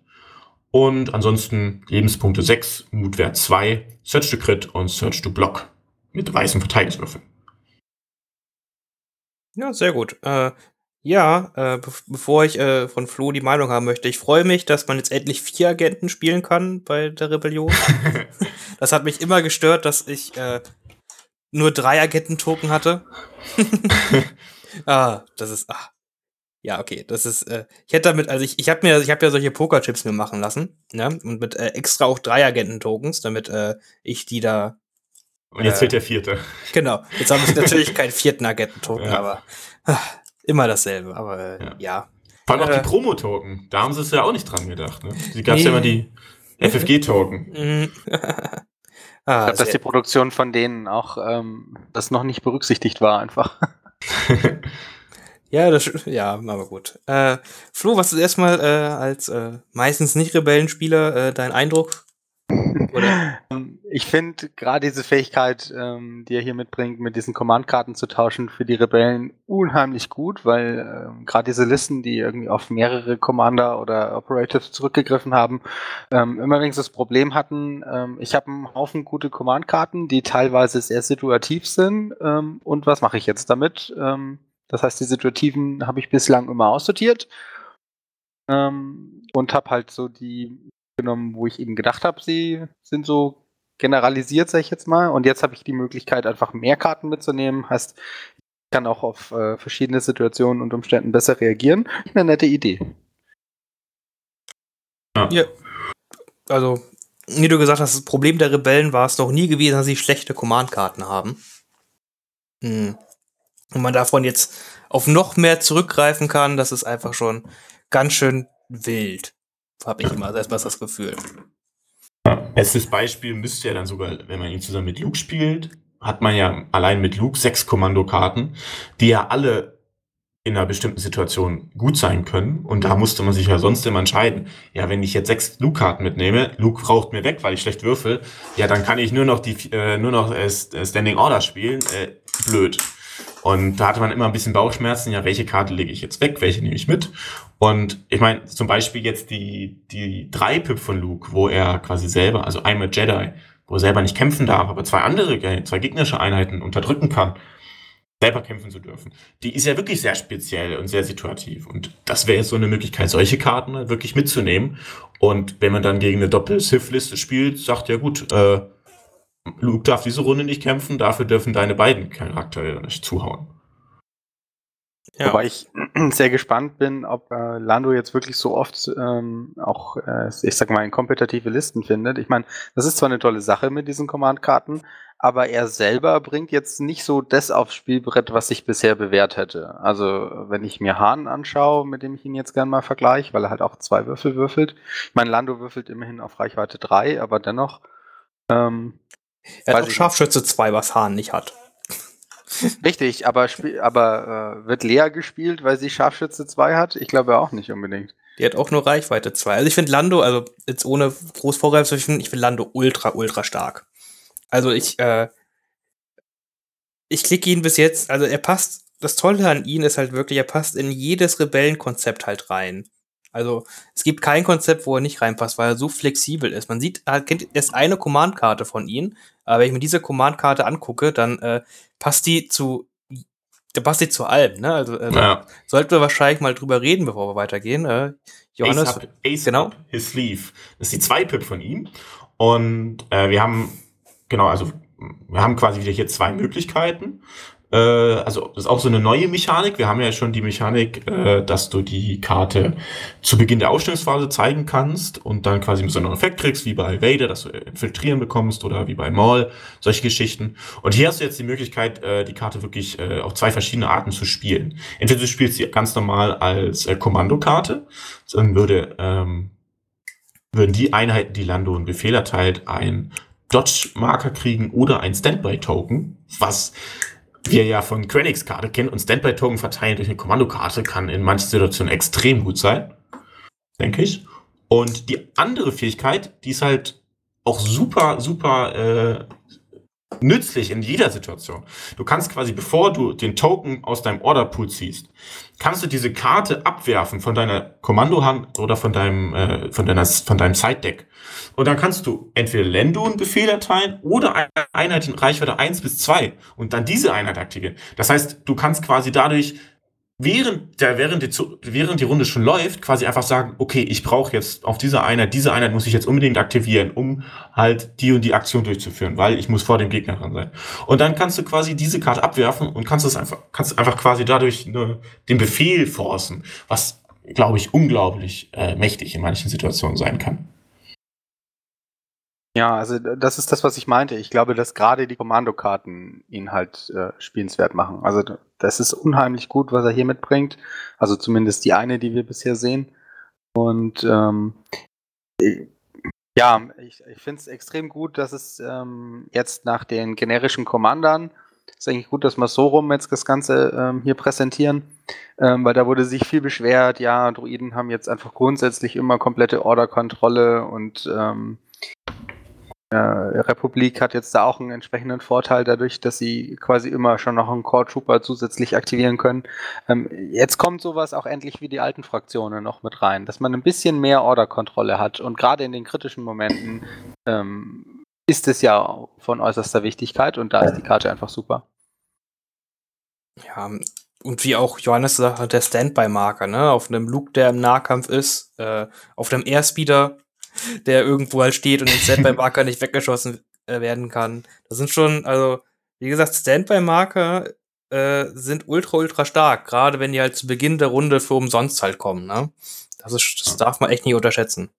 Und ansonsten Lebenspunkte 6, Mutwert 2, Search to Crit und Search to Block mit weißen Verteidigungswürfeln. Ja, sehr gut. Äh, ja, äh, be bevor ich äh, von Flo die Meinung haben möchte, ich freue mich, dass man jetzt endlich vier Agenten spielen kann bei der Rebellion. (laughs) das hat mich immer gestört, dass ich äh, nur drei Agenten-Token hatte. (laughs) ah, das ist. Ah. Ja, okay, das ist. Äh, ich hätte damit, also ich, ich habe mir, ich habe ja solche Pokerchips mir machen lassen, ne, und mit äh, extra auch drei Agenten-Tokens, damit äh, ich die da und jetzt äh, fehlt der vierte. Genau. Jetzt haben wir (laughs) natürlich keinen vierten Agenten-Token, ja. aber ach, immer dasselbe. Aber äh, ja. ja. Vor allem auch die äh, Promo-Token. Da haben sie es ja auch nicht dran gedacht. Ne? Die gab es nee. ja immer die FFG-Token. Mhm. (laughs) ah, ich glaube, dass die Produktion von denen auch ähm, das noch nicht berücksichtigt war, einfach. (laughs) ja, das, ja, aber gut. Äh, Flo, was ist erstmal äh, als äh, meistens nicht Rebellenspieler äh, dein Eindruck (laughs) ich finde gerade diese Fähigkeit, ähm, die er hier mitbringt, mit diesen Command-Karten zu tauschen, für die Rebellen unheimlich gut, weil ähm, gerade diese Listen, die irgendwie auf mehrere Commander oder Operatives zurückgegriffen haben, ähm, immer wenigstens das Problem hatten, ähm, ich habe einen Haufen gute Command-Karten, die teilweise sehr situativ sind ähm, und was mache ich jetzt damit? das heißt, die Situativen habe ich bislang immer aussortiert und habe halt so die genommen, wo ich eben gedacht habe, sie sind so generalisiert, sage ich jetzt mal. Und jetzt habe ich die Möglichkeit, einfach mehr Karten mitzunehmen. Heißt, ich kann auch auf äh, verschiedene Situationen und Umständen besser reagieren. Eine nette Idee. Ja. Also, wie du gesagt hast, das Problem der Rebellen war es noch nie gewesen, dass sie schlechte Command-Karten haben. Hm. Und man davon jetzt auf noch mehr zurückgreifen kann, das ist einfach schon ganz schön wild. Habe ich immer erstmal das Gefühl. Bestes Beispiel müsste ja dann sogar, wenn man ihn zusammen mit Luke spielt, hat man ja allein mit Luke sechs Kommandokarten, die ja alle in einer bestimmten Situation gut sein können. Und da musste man sich ja sonst immer entscheiden. Ja, wenn ich jetzt sechs Luke-Karten mitnehme, Luke raucht mir weg, weil ich schlecht würfel, ja, dann kann ich nur noch die äh, nur noch äh, Standing Order spielen. Äh, blöd. Und da hatte man immer ein bisschen Bauchschmerzen, ja, welche Karte lege ich jetzt weg, welche nehme ich mit? Und ich meine, zum Beispiel jetzt die, die drei Pip von Luke, wo er quasi selber, also einmal Jedi, wo er selber nicht kämpfen darf, aber zwei andere, zwei gegnerische Einheiten unterdrücken kann, selber kämpfen zu dürfen. Die ist ja wirklich sehr speziell und sehr situativ. Und das wäre jetzt so eine Möglichkeit, solche Karten wirklich mitzunehmen. Und wenn man dann gegen eine Doppel-Sith-Liste spielt, sagt ja gut, äh, Luke darf diese Runde nicht kämpfen, dafür dürfen deine beiden Charaktere nicht zuhauen. Ja. Wobei ich (clears throat) sehr gespannt bin, ob äh, Lando jetzt wirklich so oft ähm, auch, äh, ich sag mal, in kompetitive Listen findet. Ich meine, das ist zwar eine tolle Sache mit diesen Command-Karten, aber er selber bringt jetzt nicht so das aufs Spielbrett, was ich bisher bewährt hätte. Also, wenn ich mir Hahn anschaue, mit dem ich ihn jetzt gerne mal vergleiche, weil er halt auch zwei Würfel würfelt. Ich meine, Lando würfelt immerhin auf Reichweite 3, aber dennoch ähm, er hat auch Scharfschütze 2, was Hahn nicht hat. (laughs) Richtig, aber, aber äh, wird Lea gespielt, weil sie Scharfschütze 2 hat? Ich glaube auch nicht unbedingt. Die hat auch nur Reichweite 2. Also ich finde Lando, also jetzt ohne groß Vorgreif, ich finde Lando ultra, ultra stark. Also ich, äh, ich klicke ihn bis jetzt, also er passt, das Tolle an ihm ist halt wirklich, er passt in jedes Rebellenkonzept halt rein. Also es gibt kein Konzept, wo er nicht reinpasst, weil er so flexibel ist. Man sieht, er kennt erst eine Command-Karte von ihm, aber wenn ich mir diese Command-Karte angucke, dann äh, passt die zu, da passt die zu allem. Ne? Also äh, ja. sollten wir wahrscheinlich mal drüber reden, bevor wir weitergehen. Äh, Johannes, Ace, up, Ace genau. His sleeve. Das ist die zwei Pip von ihm und äh, wir haben genau, also wir haben quasi wieder hier zwei Möglichkeiten. Äh, also das ist auch so eine neue Mechanik. Wir haben ja schon die Mechanik, äh, dass du die Karte zu Beginn der Ausstellungsphase zeigen kannst und dann quasi so einem Effekt kriegst, wie bei Vader, dass du Infiltrieren bekommst oder wie bei Maul, solche Geschichten. Und hier hast du jetzt die Möglichkeit, äh, die Karte wirklich äh, auf zwei verschiedene Arten zu spielen. Entweder du spielst sie ganz normal als äh, Kommandokarte, dann würde ähm, würden die Einheiten, die Lando einen Befehl erteilt, ein Dodge-Marker kriegen oder ein Standby-Token, was wir ja von Krennics Karte kennen und Standby-Token verteilen durch eine Kommandokarte kann in manchen Situationen extrem gut sein. Denke ich. Und die andere Fähigkeit, die ist halt auch super, super äh, nützlich in jeder Situation. Du kannst quasi, bevor du den Token aus deinem Orderpool ziehst, kannst du diese Karte abwerfen von deiner Kommandohand oder von deinem, äh, von deiner, von deinem Side-Deck. Und dann kannst du entweder Lendo einen Befehl erteilen oder eine Einheit in Reichweite 1 bis 2 und dann diese Einheit aktivieren. Das heißt, du kannst quasi dadurch während der während die, während die Runde schon läuft, quasi einfach sagen, okay, ich brauche jetzt auf dieser Einheit, diese Einheit muss ich jetzt unbedingt aktivieren, um halt die und die Aktion durchzuführen, weil ich muss vor dem Gegner dran sein. Und dann kannst du quasi diese Karte abwerfen und kannst es einfach kannst einfach quasi dadurch ne, den Befehl forcen, was glaube ich unglaublich äh, mächtig in manchen Situationen sein kann. Ja, also das ist das, was ich meinte. Ich glaube, dass gerade die Kommandokarten ihn halt äh, spielenswert machen. Also das ist unheimlich gut, was er hier mitbringt. Also zumindest die eine, die wir bisher sehen. Und ähm, ja, ich, ich finde es extrem gut, dass es ähm, jetzt nach den generischen Commandern, ist eigentlich gut, dass wir so rum jetzt das Ganze ähm, hier präsentieren, ähm, weil da wurde sich viel beschwert, ja, Druiden haben jetzt einfach grundsätzlich immer komplette Orderkontrolle und ähm, äh, Republik hat jetzt da auch einen entsprechenden Vorteil dadurch, dass sie quasi immer schon noch einen Core Trooper zusätzlich aktivieren können. Ähm, jetzt kommt sowas auch endlich wie die alten Fraktionen noch mit rein, dass man ein bisschen mehr Orderkontrolle hat und gerade in den kritischen Momenten ähm, ist es ja von äußerster Wichtigkeit und da ist die Karte einfach super. Ja, und wie auch Johannes sagt, der Standby-Marker, ne? Auf einem Luke, der im Nahkampf ist, äh, auf einem Airspeeder, der irgendwo halt steht und den Standby-Marker nicht weggeschossen äh, werden kann. Das sind schon, also, wie gesagt, Standby-Marker äh, sind ultra, ultra stark, gerade wenn die halt zu Beginn der Runde für umsonst halt kommen, ne? Das, ist, das darf man echt nicht unterschätzen.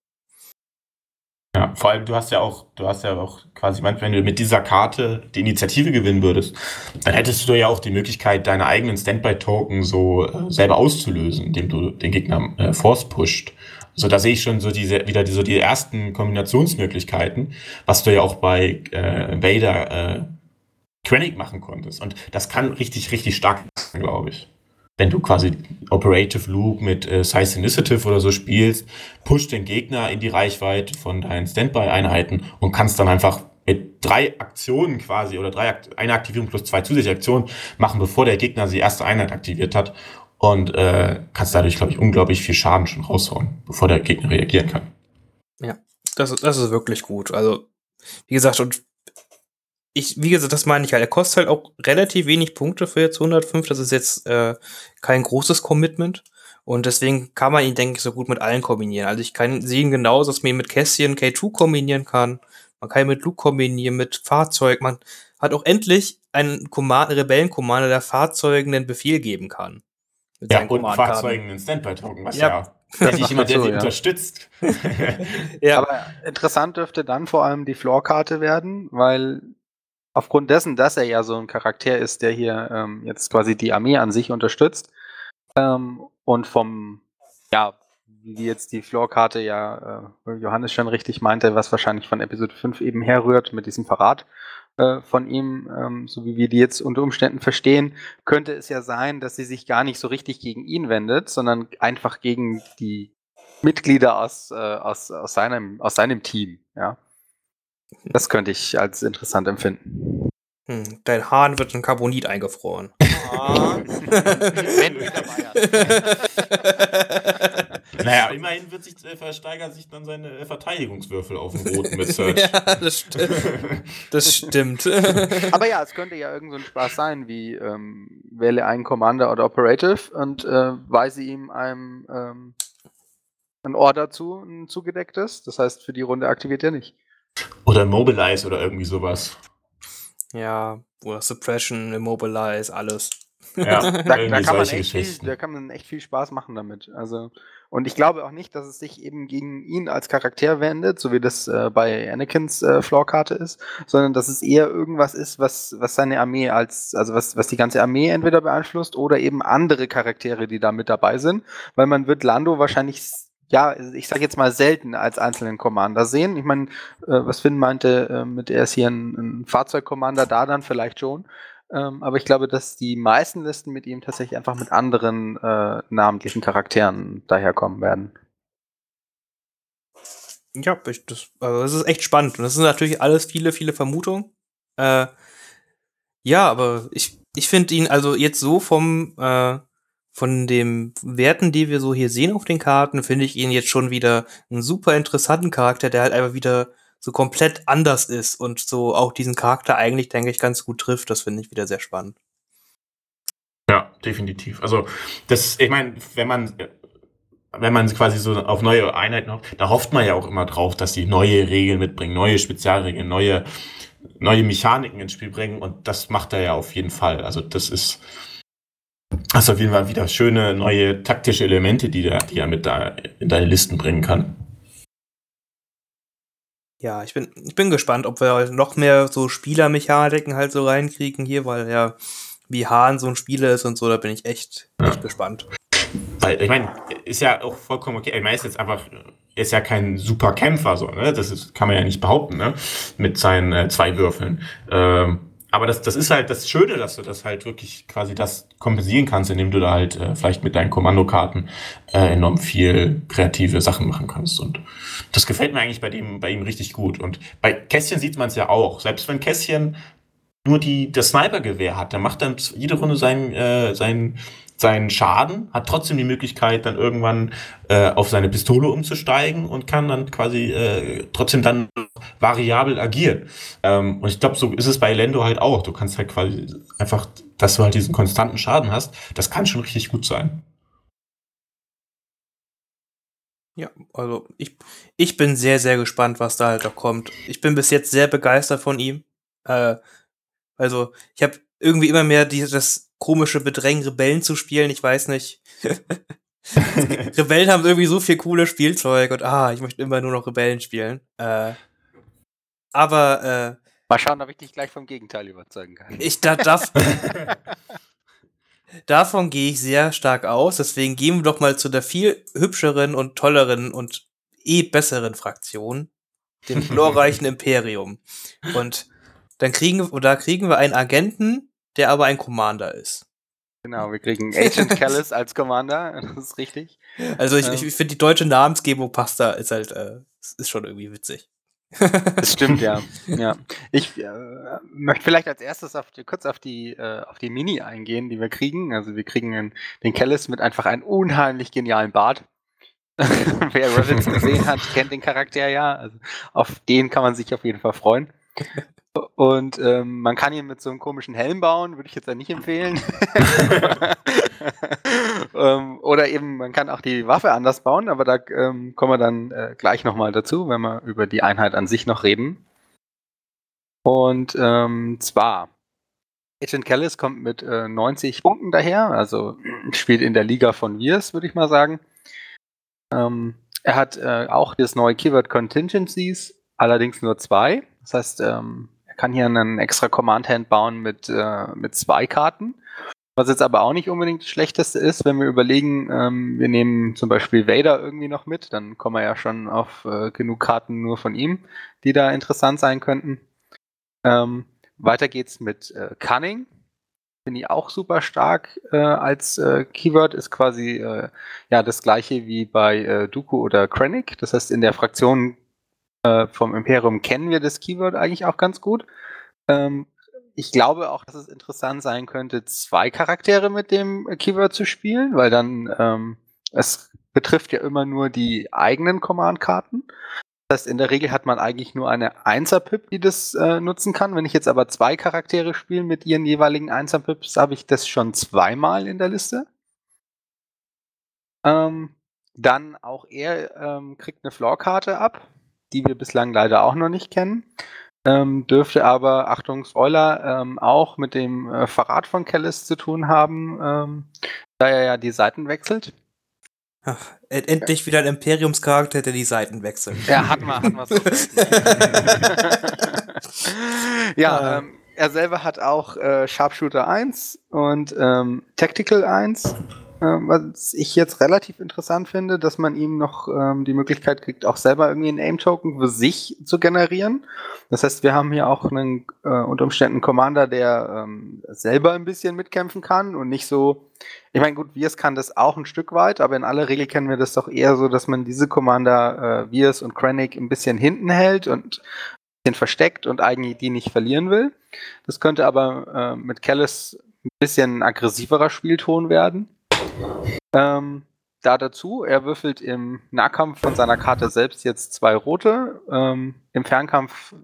Ja, vor allem, du hast ja auch, du hast ja auch quasi wenn du mit dieser Karte die Initiative gewinnen würdest, dann hättest du ja auch die Möglichkeit, deine eigenen Standby-Token so äh, selber auszulösen, indem du den Gegner äh, force pusht. So, da sehe ich schon so diese, wieder die, so die ersten Kombinationsmöglichkeiten, was du ja auch bei äh, Vader äh, Krennic machen konntest. Und das kann richtig, richtig stark sein, glaube ich. Wenn du quasi Operative Loop mit äh, Size Initiative oder so spielst, push den Gegner in die Reichweite von deinen Standby-Einheiten und kannst dann einfach mit drei Aktionen quasi oder drei eine Aktivierung plus zwei zusätzliche Aktionen machen, bevor der Gegner die erste Einheit aktiviert hat und äh, kannst dadurch, glaube ich, unglaublich viel Schaden schon raushauen, bevor der Gegner reagieren kann. Ja, das, das ist wirklich gut. Also, wie gesagt, und ich, wie gesagt, das meine ich halt. Er kostet halt auch relativ wenig Punkte für jetzt 105. Das ist jetzt äh, kein großes Commitment. Und deswegen kann man ihn, denke ich, so gut mit allen kombinieren. Also ich kann sehen genauso, dass man ihn mit Kästchen K2 kombinieren kann. Man kann ihn mit Luke kombinieren, mit Fahrzeug. Man hat auch endlich einen Rebellen-Commander, der Fahrzeugen den Befehl geben kann. Ja, und Fahrzeugen einen Standby-Token, was ja, ja nicht jemand, der sie ja. unterstützt. (laughs) ja. Aber interessant dürfte dann vor allem die Floor-Karte werden, weil aufgrund dessen, dass er ja so ein Charakter ist, der hier ähm, jetzt quasi die Armee an sich unterstützt ähm, und vom, ja, wie jetzt die Floor-Karte ja äh, Johannes schon richtig meinte, was wahrscheinlich von Episode 5 eben herrührt mit diesem Verrat von ihm, ähm, so wie wir die jetzt unter Umständen verstehen, könnte es ja sein, dass sie sich gar nicht so richtig gegen ihn wendet, sondern einfach gegen die Mitglieder aus, äh, aus, aus, seinem, aus seinem Team, ja. Das könnte ich als interessant empfinden. Hm, dein Hahn wird in Carbonit eingefroren. Ah. (laughs) Wenn du dabei hast. Naja, immerhin wird sich, äh, versteigert sich dann seine äh, Verteidigungswürfel auf dem roten mit (laughs) Search. ja, das stimmt. Das stimmt. (laughs) Aber ja, es könnte ja irgend so ein Spaß sein, wie ähm, wähle einen Commander oder Operative und äh, weise ihm einem ähm, ein Order zu, ein zugedecktes. Das heißt, für die Runde aktiviert er nicht. Oder Mobilize oder irgendwie sowas. Ja, oder Suppression, Immobilize, alles. Ja, da, da, kann man echt viel, da kann man echt viel Spaß machen damit. Also, und ich glaube auch nicht, dass es sich eben gegen ihn als Charakter wendet, so wie das äh, bei Anakins äh, Floorkarte ist, sondern dass es eher irgendwas ist, was, was seine Armee als, also was, was die ganze Armee entweder beeinflusst oder eben andere Charaktere, die da mit dabei sind, weil man wird Lando wahrscheinlich ja, ich sage jetzt mal selten als einzelnen Commander sehen. Ich meine, äh, was Finn meinte, äh, mit er ist hier ein, ein Fahrzeugcommander, da dann vielleicht schon. Ähm, aber ich glaube, dass die meisten Listen mit ihm tatsächlich einfach mit anderen äh, namentlichen Charakteren daherkommen werden. Ja, ich, das, also das ist echt spannend. Und das sind natürlich alles viele, viele Vermutungen. Äh, ja, aber ich, ich finde ihn also jetzt so vom, äh, von den Werten, die wir so hier sehen auf den Karten, finde ich ihn jetzt schon wieder einen super interessanten Charakter, der halt einfach wieder so komplett anders ist und so auch diesen Charakter eigentlich, denke ich, ganz gut trifft. Das finde ich wieder sehr spannend. Ja, definitiv. Also, das, ich meine, wenn man, wenn man quasi so auf neue Einheiten hofft, da hofft man ja auch immer drauf, dass die neue Regeln mitbringen, neue Spezialregeln, neue, neue Mechaniken ins Spiel bringen und das macht er ja auf jeden Fall. Also, das ist, Hast auf jeden Fall wieder schöne neue taktische Elemente, die, der, die er mit da in deine Listen bringen kann. Ja, ich bin, ich bin gespannt, ob wir noch mehr so Spielermechaniken halt so reinkriegen hier, weil ja, wie Hahn so ein Spieler ist und so, da bin ich echt, ja. echt gespannt. Weil, ich meine, ist ja auch vollkommen okay. Ich meine, ist jetzt einfach, ist ja kein super Kämpfer, so, ne? Das ist, kann man ja nicht behaupten, ne? Mit seinen äh, zwei Würfeln. Ähm, aber das, das ist halt das Schöne, dass du das halt wirklich quasi das kompensieren kannst, indem du da halt äh, vielleicht mit deinen Kommandokarten äh, enorm viel kreative Sachen machen kannst. Und das gefällt mir eigentlich bei dem, bei ihm richtig gut. Und bei Kästchen sieht man es ja auch. Selbst wenn Kästchen nur die, das Snipergewehr hat, der macht dann jede Runde seinen, äh, seinen seinen Schaden, hat trotzdem die Möglichkeit, dann irgendwann äh, auf seine Pistole umzusteigen und kann dann quasi äh, trotzdem dann variabel agieren. Ähm, und ich glaube, so ist es bei Lendo halt auch. Du kannst halt quasi einfach, dass du halt diesen konstanten Schaden hast, das kann schon richtig gut sein. Ja, also ich, ich bin sehr, sehr gespannt, was da halt noch kommt. Ich bin bis jetzt sehr begeistert von ihm. Äh, also ich habe irgendwie immer mehr die, das komische Bedrängen, Rebellen zu spielen. Ich weiß nicht. (laughs) Rebellen haben irgendwie so viel cooles Spielzeug und ah, ich möchte immer nur noch Rebellen spielen. Äh, aber äh, mal schauen, ob ich dich gleich vom Gegenteil überzeugen kann. Ich da, darf, (laughs) (laughs) davon gehe ich sehr stark aus. Deswegen gehen wir doch mal zu der viel hübscheren und tolleren und eh besseren Fraktion, dem glorreichen Imperium. Und dann kriegen, oder kriegen wir einen Agenten, der aber ein Commander ist. Genau, wir kriegen Agent (laughs) Callis als Commander, (laughs) das ist richtig. Also ich, ähm, ich finde die deutsche Namensgebung passt da, ist halt, äh, ist schon irgendwie witzig. Das stimmt, ja. (laughs) ja. Ich äh, möchte vielleicht als erstes auf die, kurz auf die, äh, auf die Mini eingehen, die wir kriegen. Also wir kriegen den, den Callis mit einfach einem unheimlich genialen Bart. Wer Revits gesehen hat, kennt den Charakter ja. Also auf den kann man sich auf jeden Fall freuen. Und ähm, man kann ihn mit so einem komischen Helm bauen, würde ich jetzt ja nicht empfehlen. (laughs) ähm, oder eben, man kann auch die Waffe anders bauen, aber da ähm, kommen wir dann äh, gleich nochmal dazu, wenn wir über die Einheit an sich noch reden. Und ähm, zwar, Agent Callis kommt mit äh, 90 Punkten daher, also (clears throat) spielt in der Liga von Viers, würde ich mal sagen. Ähm, er hat äh, auch das neue Keyword Contingencies, allerdings nur zwei. Das heißt, ähm, er kann hier einen extra Command-Hand bauen mit, äh, mit zwei Karten. Was jetzt aber auch nicht unbedingt das Schlechteste ist, wenn wir überlegen, ähm, wir nehmen zum Beispiel Vader irgendwie noch mit, dann kommen wir ja schon auf äh, genug Karten nur von ihm, die da interessant sein könnten. Ähm, weiter geht's mit äh, Cunning. Finde ich auch super stark äh, als äh, Keyword, ist quasi äh, ja das gleiche wie bei äh, Dooku oder Krennic. Das heißt, in der Fraktion äh, vom Imperium kennen wir das Keyword eigentlich auch ganz gut. Ähm, ich glaube auch, dass es interessant sein könnte, zwei Charaktere mit dem Keyword zu spielen, weil dann ähm, es betrifft ja immer nur die eigenen Command-Karten. Das heißt, in der Regel hat man eigentlich nur eine Einser-Pip, die das äh, nutzen kann. Wenn ich jetzt aber zwei Charaktere spiele mit ihren jeweiligen Einser-Pips, habe ich das schon zweimal in der Liste. Ähm, dann auch er ähm, kriegt eine Floor-Karte ab die wir bislang leider auch noch nicht kennen. Ähm, dürfte aber, Achtung, Spoiler, ähm, auch mit dem äh, Verrat von Kellis zu tun haben, ähm, da er ja die Seiten wechselt. Ach, endlich wieder ein Imperiumscharakter, der die Seiten wechselt. Ja, hat man, hat man so. (laughs) ja, ähm, er selber hat auch äh, Sharpshooter 1 und ähm, Tactical 1 ähm, was ich jetzt relativ interessant finde, dass man ihm noch ähm, die Möglichkeit kriegt, auch selber irgendwie einen Aim-Token für sich zu generieren. Das heißt, wir haben hier auch einen äh, unter Umständen Commander, der ähm, selber ein bisschen mitkämpfen kann und nicht so. Ich meine, gut, Virs kann das auch ein Stück weit, aber in aller Regel kennen wir das doch eher so, dass man diese Commander äh, Virs und Krennic ein bisschen hinten hält und ein bisschen versteckt und eigentlich die nicht verlieren will. Das könnte aber äh, mit Kellis ein bisschen aggressiverer Spielton werden. Ähm, da dazu, er würfelt im Nahkampf von seiner Karte selbst jetzt zwei rote, ähm, im Fernkampf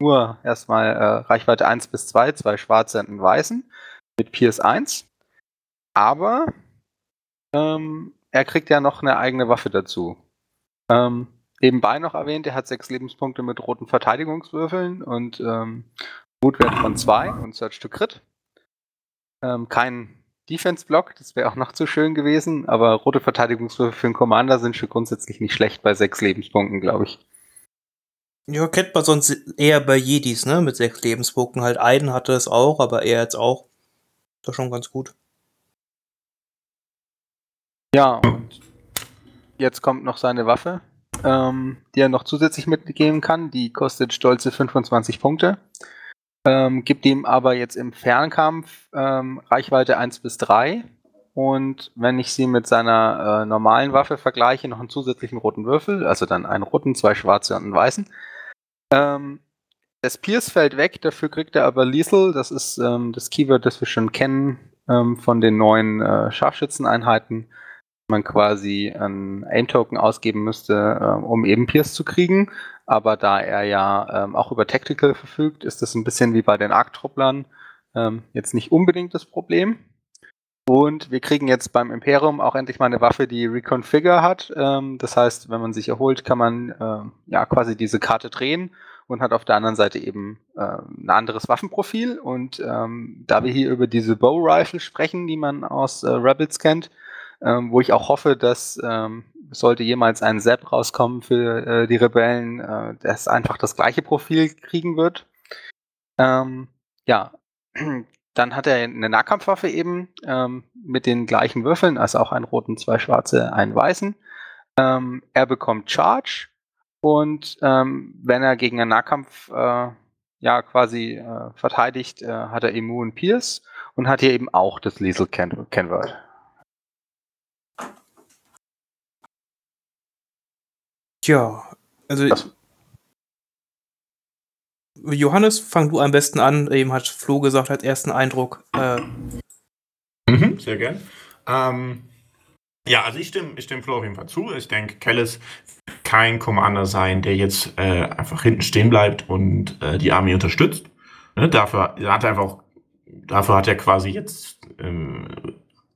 nur erstmal äh, Reichweite 1 bis 2, zwei schwarze und einen weißen mit Pierce 1. Aber ähm, er kriegt ja noch eine eigene Waffe dazu. Ähm, nebenbei noch erwähnt, er hat sechs Lebenspunkte mit roten Verteidigungswürfeln und ähm, Mutwert von 2 und Search to Crit. Ähm, kein Defense-Block, das wäre auch noch zu schön gewesen, aber rote Verteidigungswürfe für einen Commander sind schon grundsätzlich nicht schlecht bei sechs Lebenspunkten, glaube ich. Ja, kennt man sonst eher bei Jedis, ne? Mit sechs Lebenspunkten. Halt Aiden hatte es auch, aber er jetzt auch. Das ist schon ganz gut. Ja, und jetzt kommt noch seine Waffe, ähm, die er noch zusätzlich mitgeben kann. Die kostet stolze 25 Punkte. Ähm, gibt ihm aber jetzt im Fernkampf ähm, Reichweite 1 bis 3 und wenn ich sie mit seiner äh, normalen Waffe vergleiche, noch einen zusätzlichen roten Würfel, also dann einen roten, zwei schwarze und einen weißen. Ähm, das Pierce fällt weg, dafür kriegt er aber Lethal, das ist ähm, das Keyword, das wir schon kennen ähm, von den neuen äh, Scharfschützeneinheiten. Man quasi einen Aim-Token ausgeben müsste, äh, um eben Pierce zu kriegen. Aber da er ja ähm, auch über Tactical verfügt, ist das ein bisschen wie bei den Arctrupplern ähm, jetzt nicht unbedingt das Problem. Und wir kriegen jetzt beim Imperium auch endlich mal eine Waffe, die Reconfigure hat. Ähm, das heißt, wenn man sich erholt, kann man äh, ja quasi diese Karte drehen und hat auf der anderen Seite eben äh, ein anderes Waffenprofil. Und ähm, da wir hier über diese Bow Rifle sprechen, die man aus äh, Rebels kennt, ähm, wo ich auch hoffe, dass ähm, sollte jemals ein Zap rauskommen für äh, die Rebellen, äh, das einfach das gleiche Profil kriegen wird. Ähm, ja, (clears throat) dann hat er eine Nahkampfwaffe eben ähm, mit den gleichen Würfeln, also auch einen roten, zwei schwarze, einen weißen. Ähm, er bekommt Charge und ähm, wenn er gegen einen Nahkampf äh, ja quasi äh, verteidigt, äh, hat er Immun Pierce und hat hier eben auch das Liesel Kenword. Tja, also das Johannes, fang du am besten an. Eben hat Flo gesagt als ersten Eindruck. Äh. Mhm, sehr gern. Ähm, ja, also ich stimme, ich stimme Flo auf jeden Fall zu. Ich denke, Kellis kein Commander sein, der jetzt äh, einfach hinten stehen bleibt und äh, die Armee unterstützt. Ne, dafür hat er einfach, dafür hat er quasi jetzt ähm,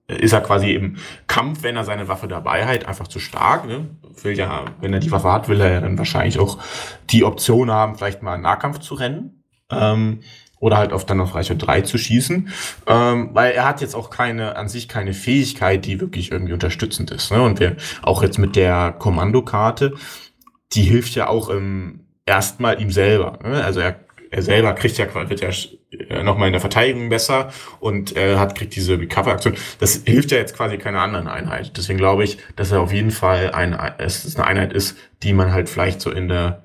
ist er quasi im Kampf, wenn er seine Waffe dabei hat, einfach zu stark. Ne? Will ja, wenn er die Waffe hat, will er ja dann wahrscheinlich auch die Option haben, vielleicht mal einen Nahkampf zu rennen. Ähm, oder halt auf dann auf Reichweite 3 zu schießen, ähm, weil er hat jetzt auch keine, an sich keine Fähigkeit, die wirklich irgendwie unterstützend ist. Ne? Und wir auch jetzt mit der Kommandokarte, die hilft ja auch ähm, erstmal ihm selber. Ne? Also er er selber kriegt ja, wird ja äh, nochmal in der Verteidigung besser und er hat, kriegt diese Recover-Aktion. Das hilft ja jetzt quasi keiner anderen Einheit. Deswegen glaube ich, dass er auf jeden Fall eine, es eine Einheit ist, die man halt vielleicht so in der,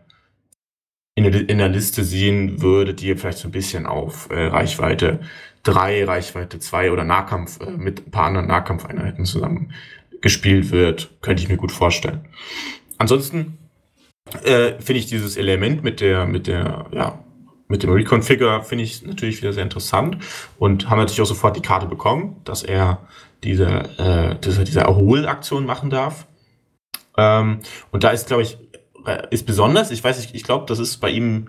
in der, in der Liste sehen würde, die vielleicht so ein bisschen auf äh, Reichweite 3, Reichweite 2 oder Nahkampf äh, mit ein paar anderen Nahkampfeinheiten zusammen gespielt wird. Könnte ich mir gut vorstellen. Ansonsten äh, finde ich dieses Element mit der, mit der, ja, mit dem Reconfigure finde ich natürlich wieder sehr interessant und haben natürlich auch sofort die Karte bekommen, dass er diese, äh, dass diese Erholaktion machen darf. Ähm, und da ist, glaube ich, äh, ist besonders, ich weiß nicht, ich glaube, das ist bei ihm,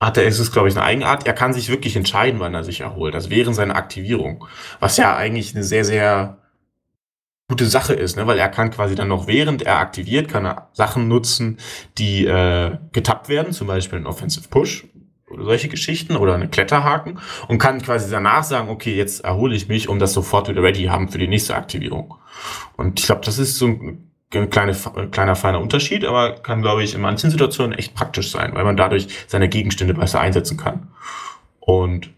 hat er, ist es, glaube ich, eine Eigenart, er kann sich wirklich entscheiden, wann er sich erholt, also während seiner Aktivierung, was ja eigentlich eine sehr, sehr gute Sache ist, ne? weil er kann quasi dann noch während er aktiviert, kann er Sachen nutzen, die äh, getappt werden, zum Beispiel ein Offensive Push, solche Geschichten oder eine Kletterhaken und kann quasi danach sagen, okay, jetzt erhole ich mich, um das sofort wieder ready haben für die nächste Aktivierung. Und ich glaube, das ist so ein kleine, kleiner feiner Unterschied, aber kann, glaube ich, in manchen Situationen echt praktisch sein, weil man dadurch seine Gegenstände besser einsetzen kann. Und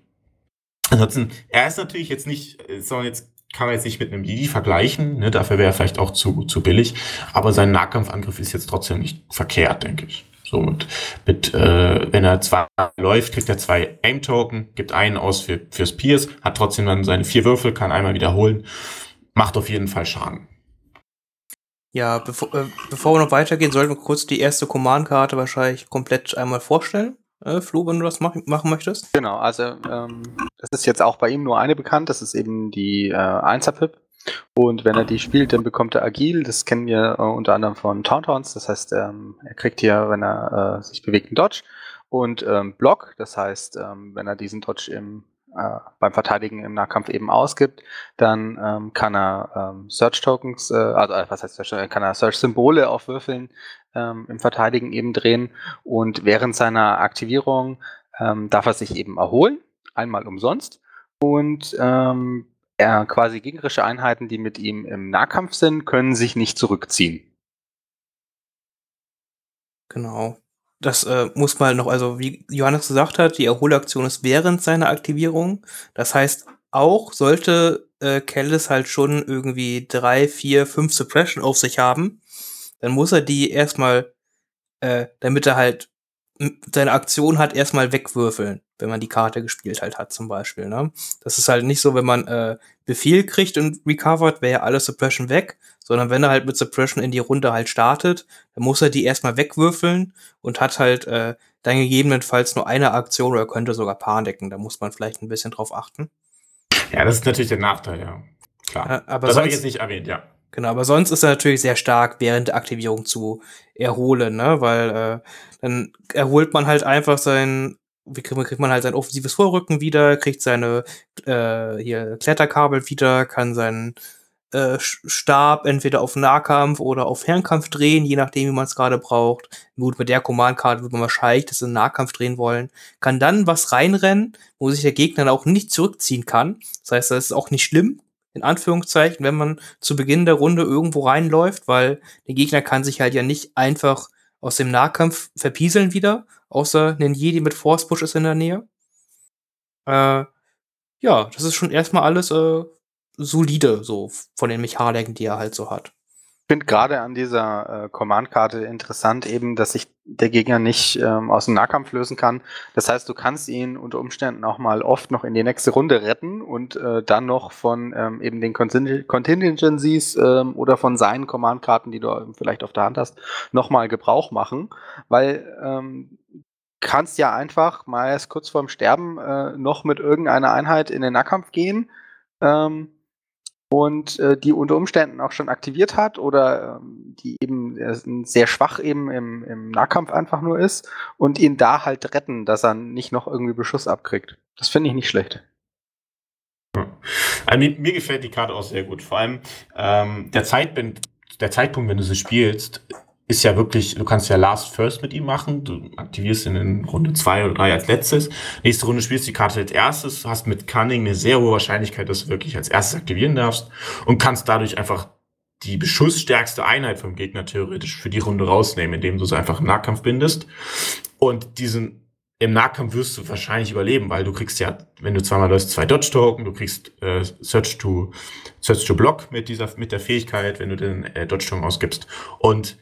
ansonsten, er ist natürlich jetzt nicht, sondern jetzt kann man jetzt nicht mit einem Jedi vergleichen, ne, dafür wäre er vielleicht auch zu, zu billig, aber sein Nahkampfangriff ist jetzt trotzdem nicht verkehrt, denke ich. So mit, mit äh, wenn er zwei läuft, kriegt er zwei Aim-Token, gibt einen aus für, fürs Pierce, hat trotzdem dann seine vier Würfel, kann einmal wiederholen. Macht auf jeden Fall Schaden. Ja, bevor, äh, bevor wir noch weitergehen, sollten wir kurz die erste Command-Karte wahrscheinlich komplett einmal vorstellen. Äh, Flo, wenn du das mach, machen möchtest. Genau, also ähm, das ist jetzt auch bei ihm nur eine bekannt, das ist eben die äh, 1er-Pip. Und wenn er die spielt, dann bekommt er Agil. Das kennen wir äh, unter anderem von Tauntauns. Das heißt, ähm, er kriegt hier, wenn er äh, sich bewegt, einen Dodge. Und ähm, Block, das heißt, ähm, wenn er diesen Dodge im, äh, beim Verteidigen im Nahkampf eben ausgibt, dann ähm, kann er ähm, Search Tokens, äh, also äh, was heißt Search, kann er Search Symbole auf Würfeln ähm, im Verteidigen eben drehen. Und während seiner Aktivierung darf er sich eben erholen, einmal umsonst. Und ähm, er quasi gegnerische Einheiten, die mit ihm im Nahkampf sind, können sich nicht zurückziehen. Genau. Das äh, muss man noch, also wie Johannes gesagt hat, die Erholaktion ist während seiner Aktivierung. Das heißt, auch sollte äh, Kellis halt schon irgendwie drei, vier, fünf Suppression auf sich haben, dann muss er die erstmal, äh, damit er halt seine Aktion hat, erstmal wegwürfeln, wenn man die Karte gespielt halt hat, zum Beispiel. Ne? Das ist halt nicht so, wenn man äh, Befehl kriegt und recovert, wäre ja alles Suppression weg, sondern wenn er halt mit Suppression in die Runde halt startet, dann muss er die erstmal wegwürfeln und hat halt äh, dann gegebenenfalls nur eine Aktion oder könnte sogar paniken. Da muss man vielleicht ein bisschen drauf achten. Ja, das ist natürlich der Nachteil, ja. Klar. Äh, aber das habe ich jetzt nicht erwähnt, ja. Genau, aber sonst ist er natürlich sehr stark während der Aktivierung zu erholen, ne? Weil äh, dann erholt man halt einfach sein, wie kriegt, kriegt man halt sein offensives Vorrücken wieder, kriegt seine äh, hier Kletterkabel wieder, kann seinen äh, Stab entweder auf Nahkampf oder auf Fernkampf drehen, je nachdem, wie man es gerade braucht. Gut, mit der Command-Karte würde man wahrscheinlich das in Nahkampf drehen wollen. Kann dann was reinrennen, wo sich der Gegner dann auch nicht zurückziehen kann. Das heißt, das ist auch nicht schlimm, in Anführungszeichen, wenn man zu Beginn der Runde irgendwo reinläuft, weil der Gegner kann sich halt ja nicht einfach aus dem Nahkampf verpieseln wieder, außer ein Jedi mit Force Push ist in der Nähe. Äh, ja, das ist schon erstmal alles äh, solide, so von den Mechaniken, die er halt so hat finde gerade an dieser äh, Command-Karte interessant eben, dass sich der Gegner nicht ähm, aus dem Nahkampf lösen kann. Das heißt, du kannst ihn unter Umständen auch mal oft noch in die nächste Runde retten und äh, dann noch von ähm, eben den Contingencies ähm, oder von seinen Command-Karten, die du vielleicht auf der Hand hast, nochmal Gebrauch machen, weil ähm, kannst ja einfach mal erst kurz vorm Sterben äh, noch mit irgendeiner Einheit in den Nahkampf gehen. Ähm, und äh, die unter Umständen auch schon aktiviert hat oder ähm, die eben äh, sehr schwach eben im, im, Nahkampf einfach nur ist und ihn da halt retten, dass er nicht noch irgendwie Beschuss abkriegt. Das finde ich nicht schlecht. Also mir, mir, gefällt die Karte auch sehr gut. Vor allem ähm, der, Zeitpunkt, der Zeitpunkt, wenn du sie spielst, ist ja wirklich, du kannst ja Last First mit ihm machen. Du aktivierst ihn in Runde zwei oder drei als letztes. Nächste Runde spielst du die Karte als erstes, hast mit Cunning eine sehr hohe Wahrscheinlichkeit, dass du wirklich als erstes aktivieren darfst und kannst dadurch einfach die beschussstärkste Einheit vom Gegner theoretisch für die Runde rausnehmen, indem du sie einfach im Nahkampf bindest. Und diesen im Nahkampf wirst du wahrscheinlich überleben, weil du kriegst ja, wenn du zweimal läufst, zwei Dodge-Token, du kriegst äh, Search to Search to Block mit dieser mit der Fähigkeit, wenn du den äh, Dodge-Token ausgibst. Und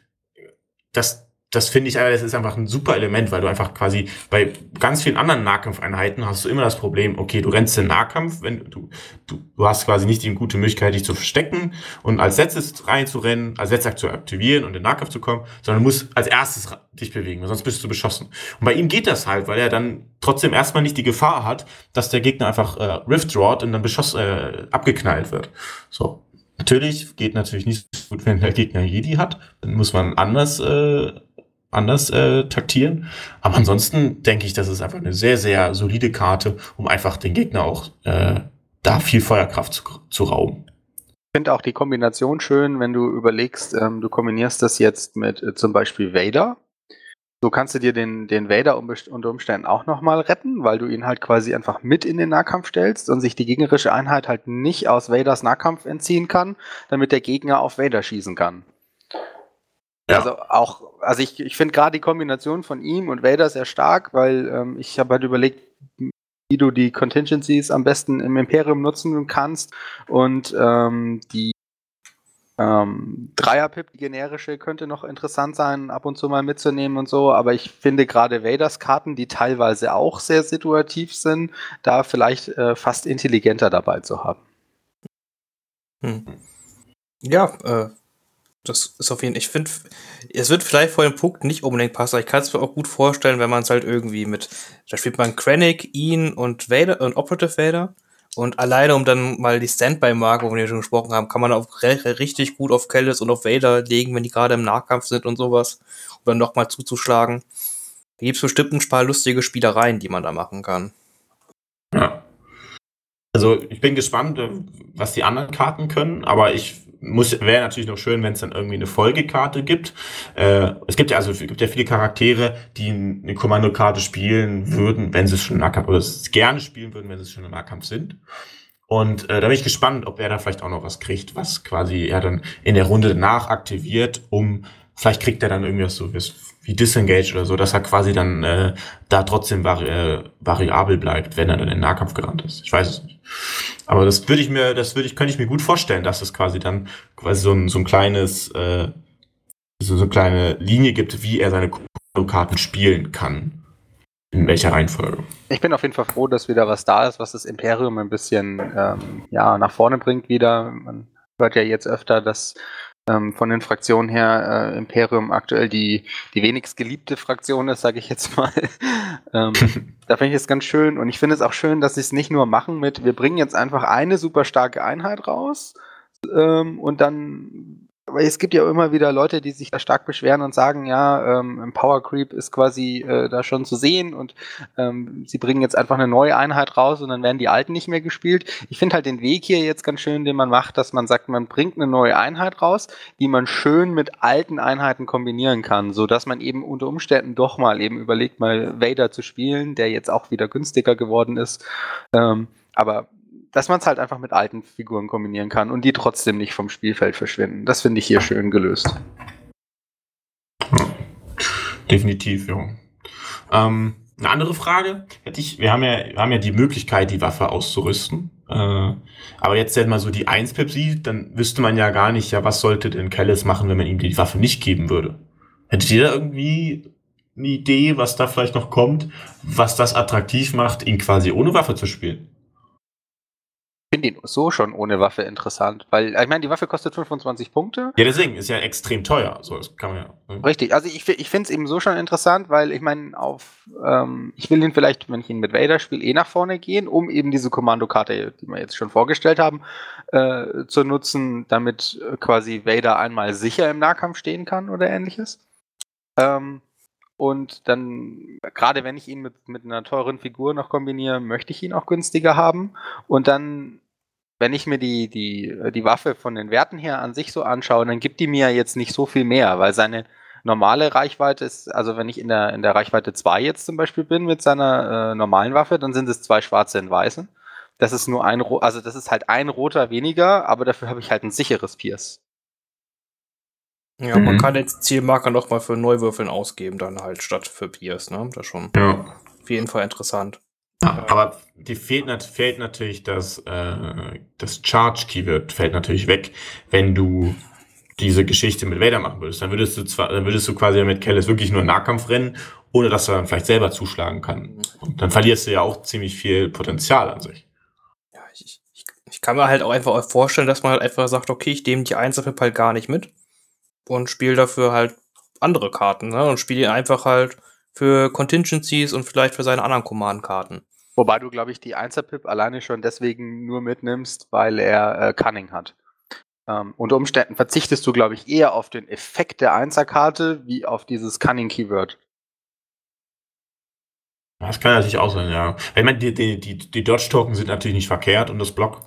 das, das finde ich, das ist einfach ein super Element, weil du einfach quasi bei ganz vielen anderen Nahkampfeinheiten hast du immer das Problem, okay, du rennst in Nahkampf, wenn du, du, du hast quasi nicht die gute Möglichkeit, dich zu verstecken und als letztes reinzurennen, als letztes zu aktivieren und in Nahkampf zu kommen, sondern du musst als erstes dich bewegen, sonst bist du beschossen. Und bei ihm geht das halt, weil er dann trotzdem erstmal nicht die Gefahr hat, dass der Gegner einfach äh, Rift drawt und dann beschossen, äh, abgeknallt wird. So. Natürlich geht natürlich nicht so gut, wenn der Gegner Jedi hat. Dann muss man anders, äh, anders äh, taktieren. Aber ansonsten denke ich, das ist einfach eine sehr, sehr solide Karte, um einfach den Gegner auch äh, da viel Feuerkraft zu, zu rauben. Ich finde auch die Kombination schön, wenn du überlegst, ähm, du kombinierst das jetzt mit äh, zum Beispiel Vader, so kannst du dir den, den Vader unter Umständen auch nochmal retten, weil du ihn halt quasi einfach mit in den Nahkampf stellst und sich die gegnerische Einheit halt nicht aus Vaders Nahkampf entziehen kann, damit der Gegner auf Vader schießen kann. Ja. Also auch, also ich, ich finde gerade die Kombination von ihm und Vader sehr stark, weil ähm, ich habe halt überlegt, wie du die Contingencies am besten im Imperium nutzen kannst und ähm, die ähm, Dreier-Pip, die generische, könnte noch interessant sein, ab und zu mal mitzunehmen und so, aber ich finde gerade Vaders Karten, die teilweise auch sehr situativ sind, da vielleicht äh, fast intelligenter dabei zu haben. Hm. Ja, äh, das ist auf jeden Fall, ich finde, es wird vielleicht vor dem Punkt nicht unbedingt passen, aber ich kann es mir auch gut vorstellen, wenn man es halt irgendwie mit, da spielt man Krennic, ihn und Vader und Operative Vader und alleine, um dann mal die Standby-Marke, wo wir schon gesprochen haben, kann man auch richtig gut auf Kellis und auf Vader legen, wenn die gerade im Nahkampf sind und sowas. Um dann nochmal zuzuschlagen. Da gibt es bestimmt ein paar lustige Spielereien, die man da machen kann. Ja. Also ich bin gespannt, äh, was die anderen Karten können, aber ich muss wäre natürlich noch schön, wenn es dann irgendwie eine Folgekarte gibt. Äh, es gibt ja also es gibt ja viele Charaktere, die eine Kommandokarte spielen würden, wenn sie schon im Nahkampf oder es gerne spielen würden, wenn sie schon im Nahkampf sind. Und äh, da bin ich gespannt, ob er da vielleicht auch noch was kriegt, was quasi er dann in der Runde danach aktiviert, um vielleicht kriegt er dann irgendwas so wie Disengage oder so, dass er quasi dann äh, da trotzdem vari äh, variabel bleibt, wenn er dann in den Nahkampf gerannt ist. Ich weiß es nicht. Aber das würde ich mir, das würde ich, könnte ich mir gut vorstellen, dass es quasi dann quasi so ein, so ein kleines, äh, so, so eine kleine Linie gibt, wie er seine Karten spielen kann. In welcher Reihenfolge? Ich bin auf jeden Fall froh, dass wieder was da ist, was das Imperium ein bisschen ähm, ja, nach vorne bringt wieder. Man hört ja jetzt öfter, dass ähm, von den Fraktionen her äh, Imperium aktuell die, die wenigst geliebte Fraktion ist, sage ich jetzt (laughs) mal. ähm, (laughs) da finde ich es ganz schön. Und ich finde es auch schön, dass sie es nicht nur machen mit, wir bringen jetzt einfach eine super starke Einheit raus ähm, und dann weil es gibt ja immer wieder Leute, die sich da stark beschweren und sagen, ja, ähm, Power Creep ist quasi äh, da schon zu sehen und ähm, sie bringen jetzt einfach eine neue Einheit raus und dann werden die alten nicht mehr gespielt. Ich finde halt den Weg hier jetzt ganz schön, den man macht, dass man sagt, man bringt eine neue Einheit raus, die man schön mit alten Einheiten kombinieren kann, so dass man eben unter Umständen doch mal eben überlegt, mal Vader zu spielen, der jetzt auch wieder günstiger geworden ist. Ähm, aber dass man es halt einfach mit alten Figuren kombinieren kann und die trotzdem nicht vom Spielfeld verschwinden. Das finde ich hier schön gelöst. Definitiv, ja. Ähm, eine andere Frage hätte ich, wir haben ja, wir haben ja die Möglichkeit, die Waffe auszurüsten. Äh, aber jetzt, wenn man so die 1-Pip sieht, dann wüsste man ja gar nicht, ja, was sollte denn Kellis machen, wenn man ihm die Waffe nicht geben würde. Hättet ihr da irgendwie eine Idee, was da vielleicht noch kommt, was das attraktiv macht, ihn quasi ohne Waffe zu spielen? Finde ihn so schon ohne Waffe interessant, weil ich meine, die Waffe kostet 25 Punkte. Ja, deswegen ist ja extrem teuer. So, das kann man ja. Ne? Richtig, also ich, ich finde es eben so schon interessant, weil ich meine, auf ähm, ich will ihn vielleicht, wenn ich ihn mit Vader spiele, eh nach vorne gehen, um eben diese Kommandokarte, die wir jetzt schon vorgestellt haben, äh, zu nutzen, damit quasi Vader einmal sicher im Nahkampf stehen kann oder ähnliches. Ähm, und dann, gerade wenn ich ihn mit, mit einer teuren Figur noch kombiniere, möchte ich ihn auch günstiger haben. Und dann, wenn ich mir die, die, die Waffe von den Werten her an sich so anschaue, dann gibt die mir jetzt nicht so viel mehr, weil seine normale Reichweite ist, also wenn ich in der, in der Reichweite 2 jetzt zum Beispiel bin mit seiner äh, normalen Waffe, dann sind es zwei schwarze in weißen. Das ist nur ein, also das ist halt ein roter weniger, aber dafür habe ich halt ein sicheres Pierce. Ja, mhm. man kann jetzt Zielmarker noch mal für Neuwürfeln ausgeben, dann halt statt für Piers, ne? Das ist schon ja. auf jeden Fall interessant. Ja, aber die fehlt, fehlt natürlich das, äh, das Charge-Keyword fällt natürlich weg, wenn du diese Geschichte mit Vader machen würdest. Dann würdest du zwar, dann würdest du quasi mit Kellis wirklich nur Nahkampf rennen, ohne dass er dann vielleicht selber zuschlagen kann. Und dann verlierst du ja auch ziemlich viel Potenzial an sich. Ja, ich, ich, ich kann mir halt auch einfach vorstellen, dass man halt einfach sagt, okay, ich nehme die Einzelflip halt gar nicht mit und spiele dafür halt andere Karten, ne? Und spiele ihn einfach halt für Contingencies und vielleicht für seine anderen Command-Karten. Wobei du, glaube ich, die Einser-Pip alleine schon deswegen nur mitnimmst, weil er äh, Cunning hat. Ähm, unter Umständen verzichtest du, glaube ich, eher auf den Effekt der Einser-Karte wie auf dieses Cunning-Keyword. Das kann natürlich auch sein, ja. Ich meine, die, die, die, die Dodge-Token sind natürlich nicht verkehrt und das Block.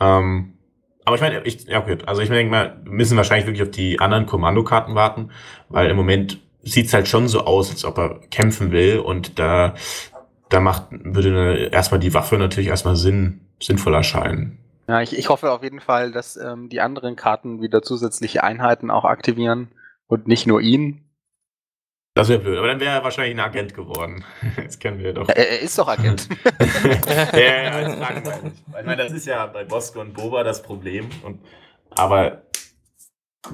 Ähm, aber ich meine, ich, ja, okay. Also ich denke mal, wir müssen wahrscheinlich wirklich auf die anderen Kommandokarten warten, weil im Moment sieht's halt schon so aus, als ob er kämpfen will und da, da macht, würde erstmal die Waffe natürlich erstmal Sinn, sinnvoll erscheinen. Ja, ich, ich hoffe auf jeden Fall, dass ähm, die anderen Karten wieder zusätzliche Einheiten auch aktivieren und nicht nur ihn. Das wäre blöd, aber dann wäre er wahrscheinlich ein Agent geworden. (laughs) Das kennen wir doch. Er, er ist doch Agent. (laughs) ja, ja, ja. Ich meine, das ist ja bei Bosco und Boba das Problem. Und, aber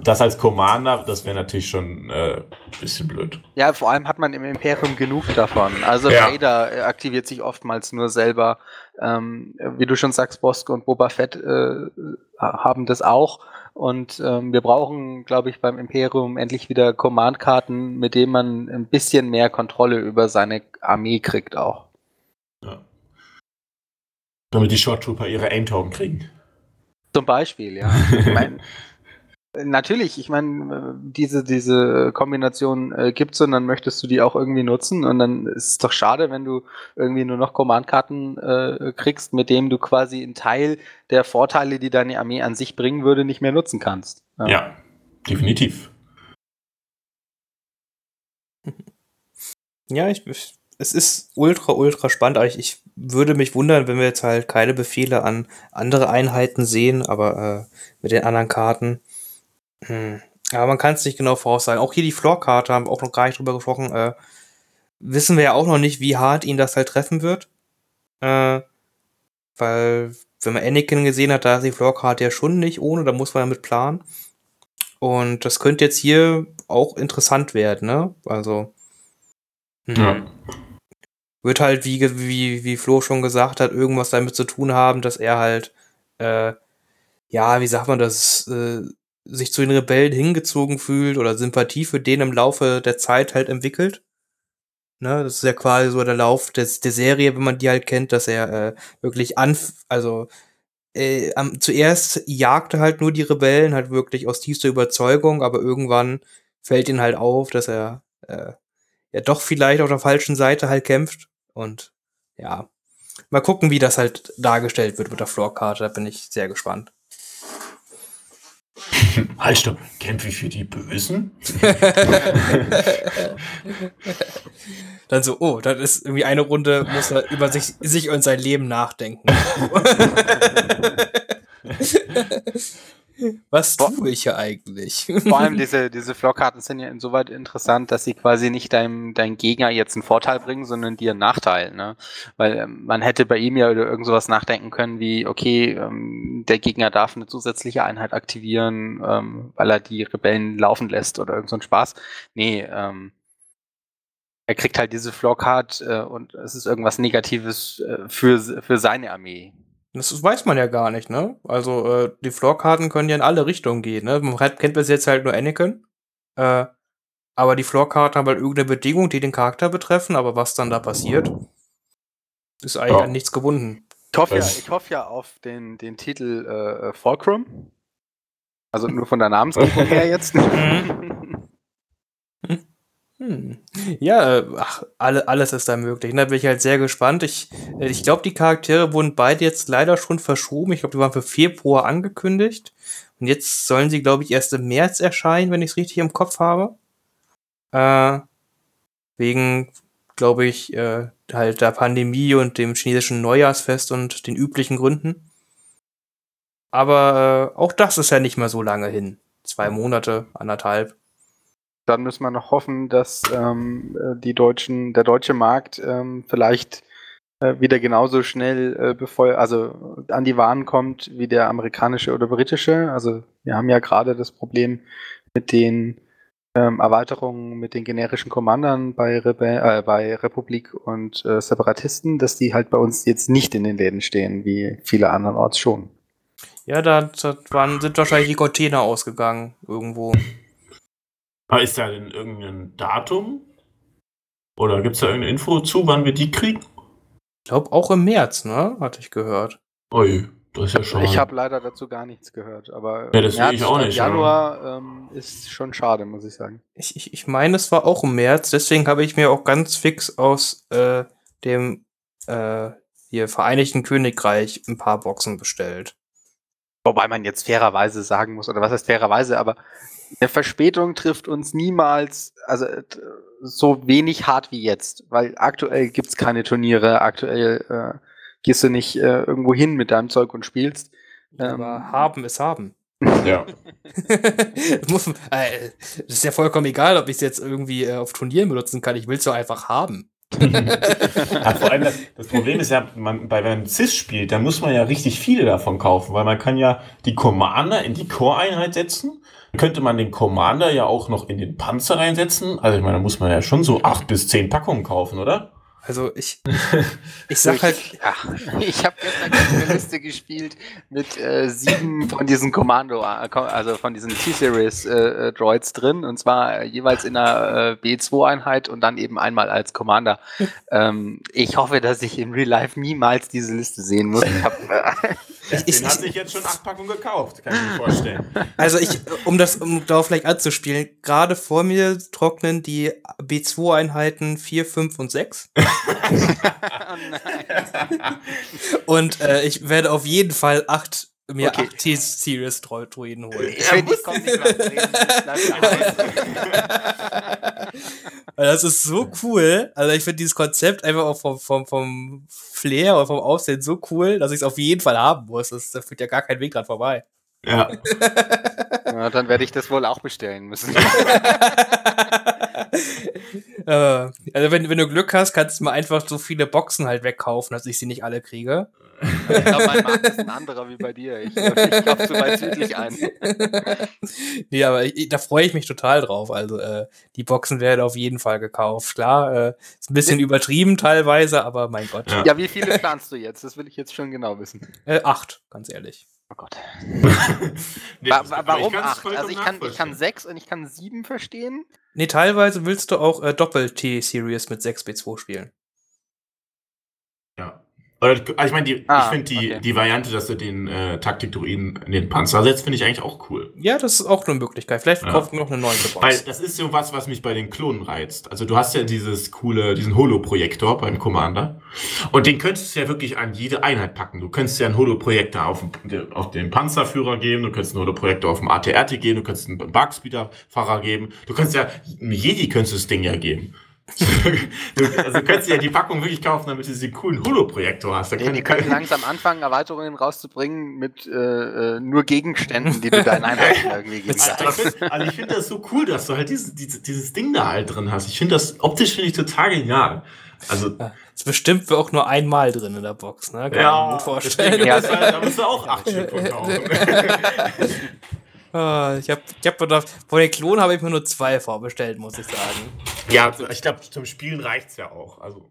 das als Commander, das wäre natürlich schon äh, ein bisschen blöd. Ja, vor allem hat man im Imperium genug davon. Also ja. Vader äh, aktiviert sich oftmals nur selber. Ähm, wie du schon sagst, Bosco und Boba Fett äh, haben das auch. Und ähm, wir brauchen, glaube ich, beim Imperium endlich wieder Command-Karten, mit denen man ein bisschen mehr Kontrolle über seine Armee kriegt auch. Ja. Damit die Short Trooper ihre Aim-Token kriegen. Zum Beispiel, ja. ich mein, (laughs) Natürlich, ich meine, diese, diese Kombination äh, gibt's und dann möchtest du die auch irgendwie nutzen und dann ist es doch schade, wenn du irgendwie nur noch Command-Karten äh, kriegst, mit dem du quasi einen Teil der Vorteile, die deine Armee an sich bringen würde, nicht mehr nutzen kannst. Ja, ja definitiv. Ja, ich, es ist ultra, ultra spannend. Ich, ich würde mich wundern, wenn wir jetzt halt keine Befehle an andere Einheiten sehen, aber äh, mit den anderen Karten hm. Aber man kann es nicht genau voraussagen. Auch hier die Floor-Karte haben wir auch noch gar nicht drüber gesprochen. Äh, wissen wir ja auch noch nicht, wie hart ihn das halt treffen wird. Äh, weil, wenn man Anakin gesehen hat, da ist die Floor-Karte ja schon nicht ohne, da muss man ja mit planen. Und das könnte jetzt hier auch interessant werden, ne? Also, Mhm. Wird halt, wie, wie, wie Flo schon gesagt hat, irgendwas damit zu tun haben, dass er halt, äh, ja, wie sagt man das, äh, sich zu den Rebellen hingezogen fühlt oder Sympathie für den im Laufe der Zeit halt entwickelt. Ne, das ist ja quasi so der Lauf des, der Serie, wenn man die halt kennt, dass er äh, wirklich an, also äh, am, zuerst jagte halt nur die Rebellen, halt wirklich aus tiefster Überzeugung, aber irgendwann fällt ihm halt auf, dass er äh, ja doch vielleicht auf der falschen Seite halt kämpft. Und ja, mal gucken, wie das halt dargestellt wird mit der Floorkarte. Da bin ich sehr gespannt. Halt stopp, kämpfe ich für die Bösen? (laughs) Dann so, oh, das ist irgendwie eine Runde, muss er über sich, sich und sein Leben nachdenken. (laughs) (laughs) Was tue ich hier eigentlich? Vor allem (laughs) diese, diese Floorkarten sind ja insoweit interessant, dass sie quasi nicht deinem, deinem Gegner jetzt einen Vorteil bringen, sondern dir einen Nachteil. Ne? Weil ähm, man hätte bei ihm ja über irgend sowas nachdenken können wie, okay, ähm, der Gegner darf eine zusätzliche Einheit aktivieren, ähm, weil er die Rebellen laufen lässt oder irgend so ein Spaß. Nee, ähm, er kriegt halt diese Floorcard äh, und es ist irgendwas Negatives äh, für, für seine Armee. Das weiß man ja gar nicht, ne? Also, äh, die Floorkarten können ja in alle Richtungen gehen, ne? Man kennt bis jetzt halt nur Anakin. Äh, aber die Floorkarten haben halt irgendeine Bedingung, die den Charakter betreffen, aber was dann da passiert, ist eigentlich Ja. an nichts gebunden. Ich hoffe, ja, ich hoffe ja auf den, den Titel äh, Fulcrum. Also nur von der Namensgebung her jetzt. (laughs) (laughs) Hm. Ja, äh, ach, alle, alles ist da möglich. Da bin ich halt sehr gespannt. Ich, äh, ich glaube, die Charaktere wurden beide jetzt leider schon verschoben. Ich glaube, die waren für Februar angekündigt. Und jetzt sollen sie, glaube ich, erst im März erscheinen, wenn ich es richtig im Kopf habe. Äh, wegen, glaube ich, äh, halt der Pandemie und dem chinesischen Neujahrsfest und den üblichen Gründen. Aber äh, auch das ist ja nicht mehr so lange hin. Zwei Monate, anderthalb. Dann müssen wir noch hoffen, dass ähm, äh, die deutschen, der deutsche Markt ähm, vielleicht äh, wieder genauso schnell äh, bevor, also an die Waren kommt wie der amerikanische oder britische. Also wir haben ja gerade das Problem mit den ähm, Erweiterungen mit den generischen Kommandern bei, Rebe äh, bei Republik und äh, Separatisten, dass die halt bei uns jetzt nicht in den Läden stehen, wie viele andernorts schon. Ja, da, da waren, sind wahrscheinlich die Container ausgegangen irgendwo. Aber ist da denn irgendein Datum? Oder gibt es da irgendeine Info zu, wann wir die kriegen? Ich glaube auch im März, ne? Hatte ich gehört. Ui, das ist ja schon. Ich habe leider dazu gar nichts gehört, aber Ja, das will März ich auch nicht, Januar ähm, ist schon schade, muss ich sagen. Ich, ich, ich meine, es war auch im März, deswegen habe ich mir auch ganz fix aus äh, dem äh, hier Vereinigten Königreich ein paar Boxen bestellt. Wobei man jetzt fairerweise sagen muss, oder was heißt fairerweise, aber eine Verspätung trifft uns niemals, also äh, so wenig hart wie jetzt, weil aktuell gibt es keine Turniere, aktuell äh, gehst du nicht äh, irgendwo hin mit deinem Zeug und spielst. Ähm, Aber haben ist haben. Ja. das, (laughs) muss, äh, ist ja vollkommen egal, ob ich es jetzt irgendwie äh, auf Turnieren benutzen kann. Ich will es doch einfach haben. Ja, vor allem das, das Problem ist ja, man, bei wenn man CIS spielt, da muss man ja richtig viele davon kaufen, weil man kann ja die Commander in die Core-Einheit setzen. Könnte man den Commander ja auch noch in den Panzer reinsetzen. Also ich meine, da muss man ja schon so acht bis zehn Packungen kaufen, oder? Also (laughs) ich, ich sag halt, ja, (laughs) ich habe gestern eine Liste gespielt mit äh, sieben von diesen Kommando, äh, also von diesen T-Series äh, Droids drin und zwar äh, jeweils in einer äh, B2-Einheit und dann eben einmal als Commander. ähm, ich hoffe, dass ich in Real Life niemals diese Liste sehen muss. Ich hab, äh, ich, Den hat sich jetzt schon acht Packungen gekauft, kann ich mir vorstellen. (laughs) Also ich, um das, um darauf vielleicht anzuspielen, gerade vor mir trocknen die B2-Einheiten 4, 5 und 6. (laughs) und äh, ich werde auf jeden Fall acht, mir Okay. acht T-Series Droiden holen. ich finde, ich komme nicht mehr (laughs) das ist so cool. Also ich finde dieses Konzept einfach auch vom, vom, vom Flair oder vom Aussehen so cool, dass ich es auf jeden Fall haben muss. Das, da führt ja gar kein Weg dran vorbei. Ja. (laughs) Ja, dann werde ich das wohl auch bestellen müssen. (laughs) äh, also wenn, wenn du Glück hast, kannst du mal einfach so viele Boxen halt wegkaufen, dass ich sie nicht alle kriege. Ich glaube, mein Markt ist ein anderer wie bei dir. Ich, ich kaufe zu weit südlich ein. (laughs) nee, aber ich, da freue ich mich total drauf. Also äh, die Boxen werden auf jeden Fall gekauft. Klar, äh, ist ein bisschen übertrieben teilweise, aber mein Gott. Ja. ja, wie viele planst du jetzt? Das will ich jetzt schon genau wissen. Äh, acht, ganz ehrlich. Oh Gott. (laughs) nee, wa warum acht? Also ich kann, ich kann sechs und ich kann sieben verstehen. Nee, teilweise willst du auch äh, Doppel-T-Series mit 6B2 spielen. Also ich meine, die, ah, ich finde die, okay. die Variante, dass du den äh, Taktik-Druiden in den Panzer setzt, finde ich eigentlich auch cool. Ja, das ist auch eine Möglichkeit. Vielleicht ja. noch eine neue Box. Weil das ist so was, was mich bei den Klonen reizt. Also du hast ja dieses coole, diesen Holo-Projektor beim Commander. Und den könntest du ja wirklich an jede Einheit packen. Du könntest ja einen Holo-Projektor auf, auf, den Panzerführer geben, du könntest einen Holo-Projektor auf dem ATRT geben, du könntest einen Bugspeeder-Fahrer geben. Du könntest ja, einen Jedi könntest du das Ding ja geben also könntest du ja die Packung wirklich kaufen, damit du diesen coolen Holo-Projektor hast. Da nee, die können langsam anfangen, Erweiterungen rauszubringen mit äh, äh, nur Gegenständen, die du deinen Einheiten (laughs) irgendwie geben kannst. Also ich finde das so cool, dass du halt dieses, dieses, dieses Ding da halt drin hast. Ich finde das optisch finde ich total genial. Also ja, ist bestimmt auch nur einmal drin in der Box, ne? Kann ja, mir vorstellen. Ja, (laughs) da musst du auch acht Stück verkaufen. (laughs) Ah, ich habe ich hab gedacht, vor den Klon habe ich mir nur zwei vorbestellt, muss ich sagen. Ja, ich glaube, zum Spielen reicht es ja auch. Also.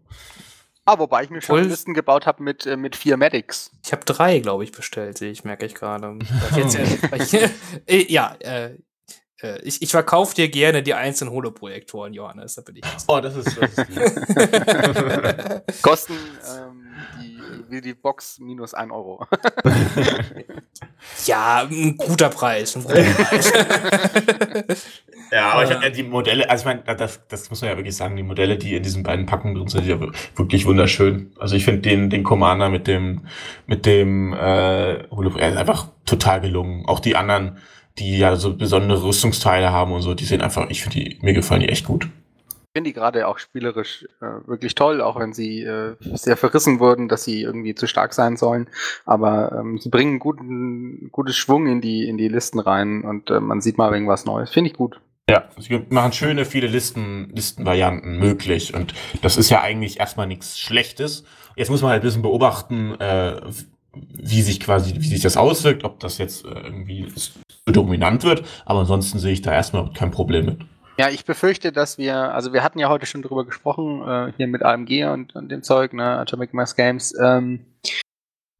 Ah, wobei ich mir schon Voll. Listen gebaut habe mit, äh, mit vier Medics. Ich habe drei, glaube ich, bestellt, sehe ich, merke ich gerade. (laughs) (laughs) äh, ja, äh, äh, ich, ich verkaufe dir gerne die einzelnen Holoprojektoren, Johannes, da bin ich. Oh, das ist, das (laughs) ist Kosten ähm, wie die Box minus ein Euro. (laughs) (laughs) ja, ein guter Preis. Ein guter Preis. (laughs) ja, aber ich habe ja die Modelle, also ich meine, das, das muss man ja wirklich sagen, die Modelle, die in diesen beiden Packungen drin sind, sind ja wirklich wunderschön. Also ich finde den, den Commander mit dem, mit dem äh, einfach total gelungen. Auch die anderen die ja so besondere Rüstungsteile haben und so, die sehen einfach, ich finde die, mir gefallen die echt gut. Finde die gerade auch spielerisch äh, wirklich toll, auch wenn sie äh, sehr verrissen wurden, dass sie irgendwie zu stark sein sollen. Aber ähm, sie bringen guten, gutes Schwung in die, in die Listen rein und äh, man sieht mal irgendwas Neues. Finde ich gut. Ja, sie machen schöne, viele Listen, Listenvarianten möglich und das ist ja eigentlich erstmal nichts Schlechtes. Jetzt muss man halt ein bisschen beobachten, äh, wie sich quasi, wie sich das auswirkt, ob das jetzt äh, irgendwie dominant wird, aber ansonsten sehe ich da erstmal kein Problem mit. Ja, ich befürchte, dass wir, also wir hatten ja heute schon drüber gesprochen, äh, hier mit AMG und, und dem Zeug, ne, Atomic Mass Games. Ähm,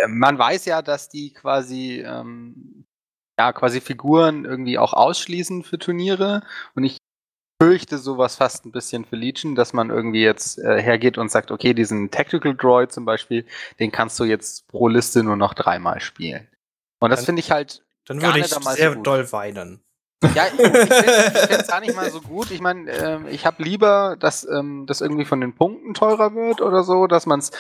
man weiß ja, dass die quasi, ähm, ja, quasi Figuren irgendwie auch ausschließen für Turniere und ich fürchte sowas fast ein bisschen für Legion, dass man irgendwie jetzt äh, hergeht und sagt, okay, diesen Tactical Droid zum Beispiel, den kannst du jetzt pro Liste nur noch dreimal spielen. Und das finde ich halt. Dann würde ich sehr so doll weinen. Ja, ich, finde es gar nicht mal so gut. Ich meine, ähm, ich habe lieber, dass ähm, das irgendwie von den Punkten teurer wird oder so, dass man es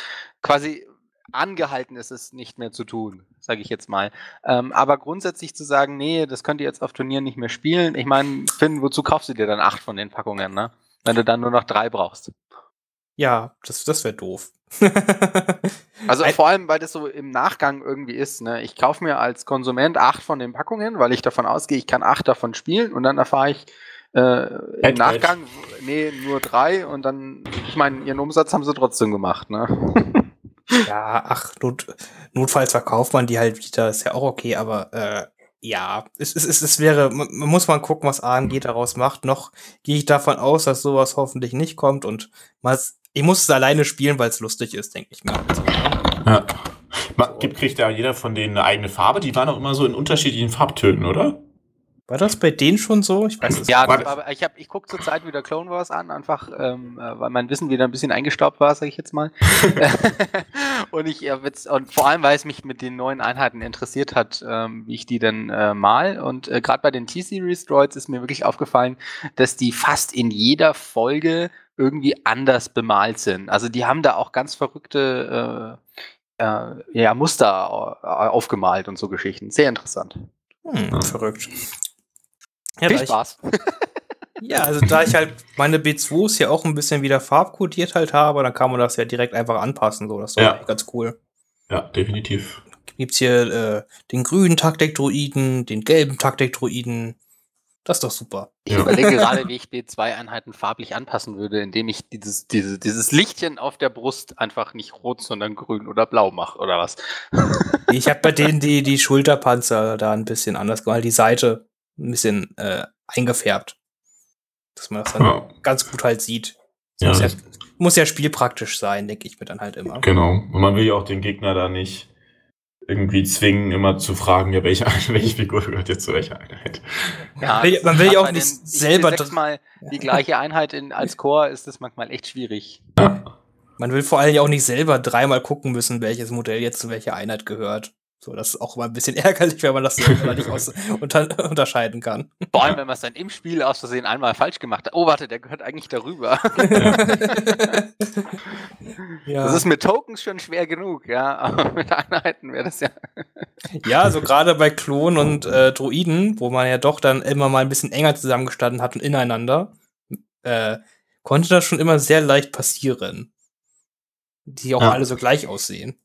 quasi angehalten ist, es nicht mehr zu tun, sage ich jetzt mal. Ähm, aber grundsätzlich zu sagen, nee, das könnt ihr jetzt auf Turnieren nicht mehr spielen. Ich meine, Finn, wozu kaufst du dir dann acht von den Packungen, ne? Wenn du dann nur noch drei brauchst. Ja, das, das wäre doof. (laughs) also Ein vor allem, weil das so im Nachgang irgendwie ist. Ne? Ich kaufe mir als Konsument acht von den Packungen, weil ich davon ausgehe, ich kann acht davon spielen und dann erfahre ich äh, im Nachgang, nee, nur drei und dann, ich meine, ihren Umsatz haben sie trotzdem gemacht. Ne? (laughs) Ja, ach, not, notfalls verkauft man die halt wieder, ist ja auch okay, aber äh, ja, es, es, es, es wäre, man, man muss mal gucken, was AMG daraus macht. Noch gehe ich davon aus, dass sowas hoffentlich nicht kommt und mal, ich muss es alleine spielen, weil es lustig ist, denke ich mir. Ja. Gibt, kriegt ja jeder von denen eine eigene Farbe? Die waren auch immer so in unterschiedlichen Farbtönen, oder? War das bei denen schon so? Ich weiß es ja, nicht. Ja, ich, ich gucke zurzeit wieder Clone Wars an, einfach ähm, äh, weil mein Wissen wieder ein bisschen eingestaubt war, sage ich jetzt mal. (laughs) (laughs) und ich und vor allem, weil es mich mit den neuen Einheiten interessiert hat, ähm, wie ich die denn äh, mal. Und äh, gerade bei den T-Series Droids ist mir wirklich aufgefallen, dass die fast in jeder Folge irgendwie anders bemalt sind. Also die haben da auch ganz verrückte äh, äh, ja, Muster aufgemalt und so Geschichten. Sehr interessant. Hm, verrückt. Ja, Viel Spaß. (laughs) Ja, also da ich halt meine B2s ja auch ein bisschen wieder farbkodiert halt habe, dann kann man das ja direkt einfach anpassen. So, das ist ja. ganz cool. Ja, definitiv. Gibt's hier äh, den grünen Taktik-Druiden, den gelben Taktik-Druiden. Das ist doch super. Ich Ja. überlege (laughs) gerade, wie ich B2-Einheiten farblich anpassen würde, indem ich dieses, diese, dieses Lichtchen auf der Brust einfach nicht rot, sondern grün oder blau mache, oder was? Ich habe bei denen die, die Schulterpanzer da ein bisschen anders gemacht, die Seite ein bisschen äh, eingefärbt. Dass man das dann Ja. ganz gut halt sieht. Ja, muss, ja, das- muss ja spielpraktisch sein, denke ich mir dann halt immer. Genau. Und man will ja auch den Gegner da nicht irgendwie zwingen, immer zu fragen, ja, welche, (laughs) welche Figur gehört jetzt zu welcher Einheit. Ja, man will ja auch nicht selber sechsmal die gleiche Einheit in, als Chor ist das manchmal echt schwierig. Man will vor allem ja auch nicht selber dreimal gucken müssen, welches Modell jetzt zu welcher Einheit gehört. So, das ist auch immer ein bisschen (laughs) ärgerlich, wenn man das nicht aus (laughs) unter unterscheiden kann. Vor allem, wenn man es dann im Spiel aus Versehen einmal falsch gemacht hat. Oh, warte, der gehört eigentlich darüber. (laughs) ja. Das ist mit Tokens schon schwer genug, ja. Aber mit Einheiten wäre das ja. Ja, so gerade bei Klonen und äh, Droiden, wo man ja doch dann immer mal ein bisschen enger zusammengestanden hat und ineinander, äh, konnte das schon immer sehr leicht passieren. Die auch Ja. alle so gleich aussehen.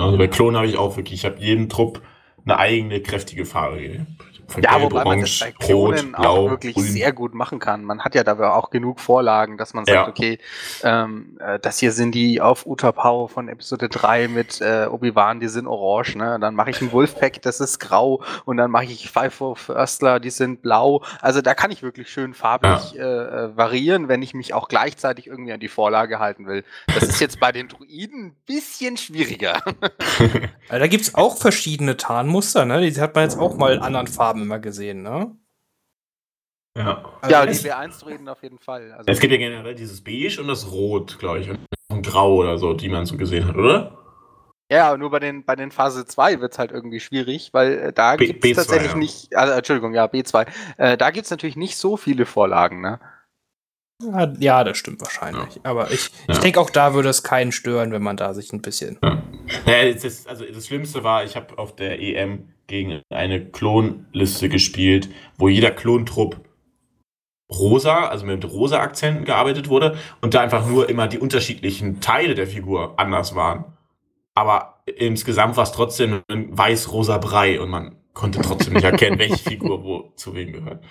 Also bei Klon habe ich auch wirklich, ich habe jedem Trupp eine eigene kräftige Farbe gegeben. Von Ja, Gelb, wobei man das bei Klonen Rot, auch Blau, wirklich Grün. sehr gut machen kann. Man hat ja da auch genug Vorlagen, dass man sagt, Ja. okay, ähm, äh, das hier sind die auf Utapau von Episode 3 mit äh, Obi-Wan, die sind orange, ne? Dann mache ich ein Wolfpack, das ist grau und dann mache ich Five of Förstler, die sind blau. Also da kann ich wirklich schön farblich äh, äh, variieren, wenn ich mich auch gleichzeitig irgendwie an die Vorlage halten will. Das ist jetzt bei den Druiden ein bisschen schwieriger. Also (laughs) da gibt's auch verschiedene Tarnmuster, ne? Die hat man jetzt auch mal in anderen Farben immer gesehen, ne? Ja. Also ja, die es- B1-Druiden auf jeden Fall. Also, Es gibt ja generell dieses Beige und das Rot, glaube ich. Und ein Grau oder so, die man so gesehen hat, oder? Ja, nur bei den, bei den Phase 2 wird es halt irgendwie schwierig, weil äh, da gibt es B2, tatsächlich ja. nicht, also, Entschuldigung, ja, B2, äh, da gibt es natürlich nicht so viele Vorlagen, ne? Ja, ja, das stimmt wahrscheinlich. Aber ich, ich Ja. denke auch da würde es keinen stören, wenn man da sich ein bisschen. Ja. Naja, das, ist- also das Schlimmste war, ich habe auf der EM gegen eine Klonliste gespielt, wo jeder Klontrupp rosa, also mit rosa Akzenten gearbeitet wurde und da einfach nur immer die unterschiedlichen Teile der Figur anders waren. Aber insgesamt war es trotzdem ein weiß-rosa Brei und man konnte trotzdem nicht erkennen, (laughs) welche Figur wo zu wem gehört.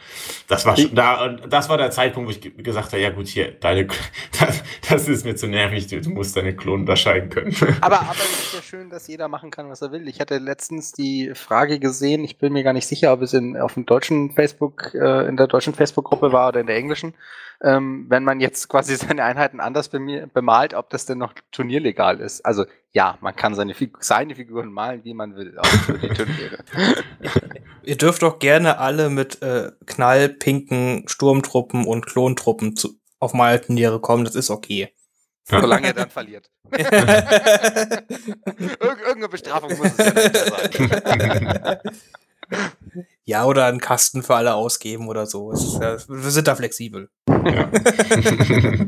Das war schon da und das war der Zeitpunkt, wo ich ge- gesagt habe, ja gut, hier deine (laughs) das, das ist mir zu nervig, du, du musst deine Klonen unterscheiden können. Aber, aber (laughs) es ist ja schön, dass jeder machen kann, was er will. Ich hatte letztens die Frage gesehen, ich bin mir gar nicht sicher, ob es in, auf dem deutschen Facebook, äh, in der deutschen Facebook-Gruppe war oder in der englischen, ähm, wenn man jetzt quasi (laughs) seine Einheiten anders bemalt, ob das denn noch turnierlegal ist. Also ja, man kann seine, Fig seine Figuren malen, wie man will, auch für die Turniere. (laughs) Ihr dürft auch gerne alle mit äh, knallpinken Sturmtruppen und Klontruppen zu, auf meine Turniere kommen, das ist okay. Solange er dann verliert. (laughs) Irg irgendeine Bestrafung muss es ja sein. Ja, oder einen Kasten für alle ausgeben oder so. Ja, wir sind da flexibel. Ja. (laughs)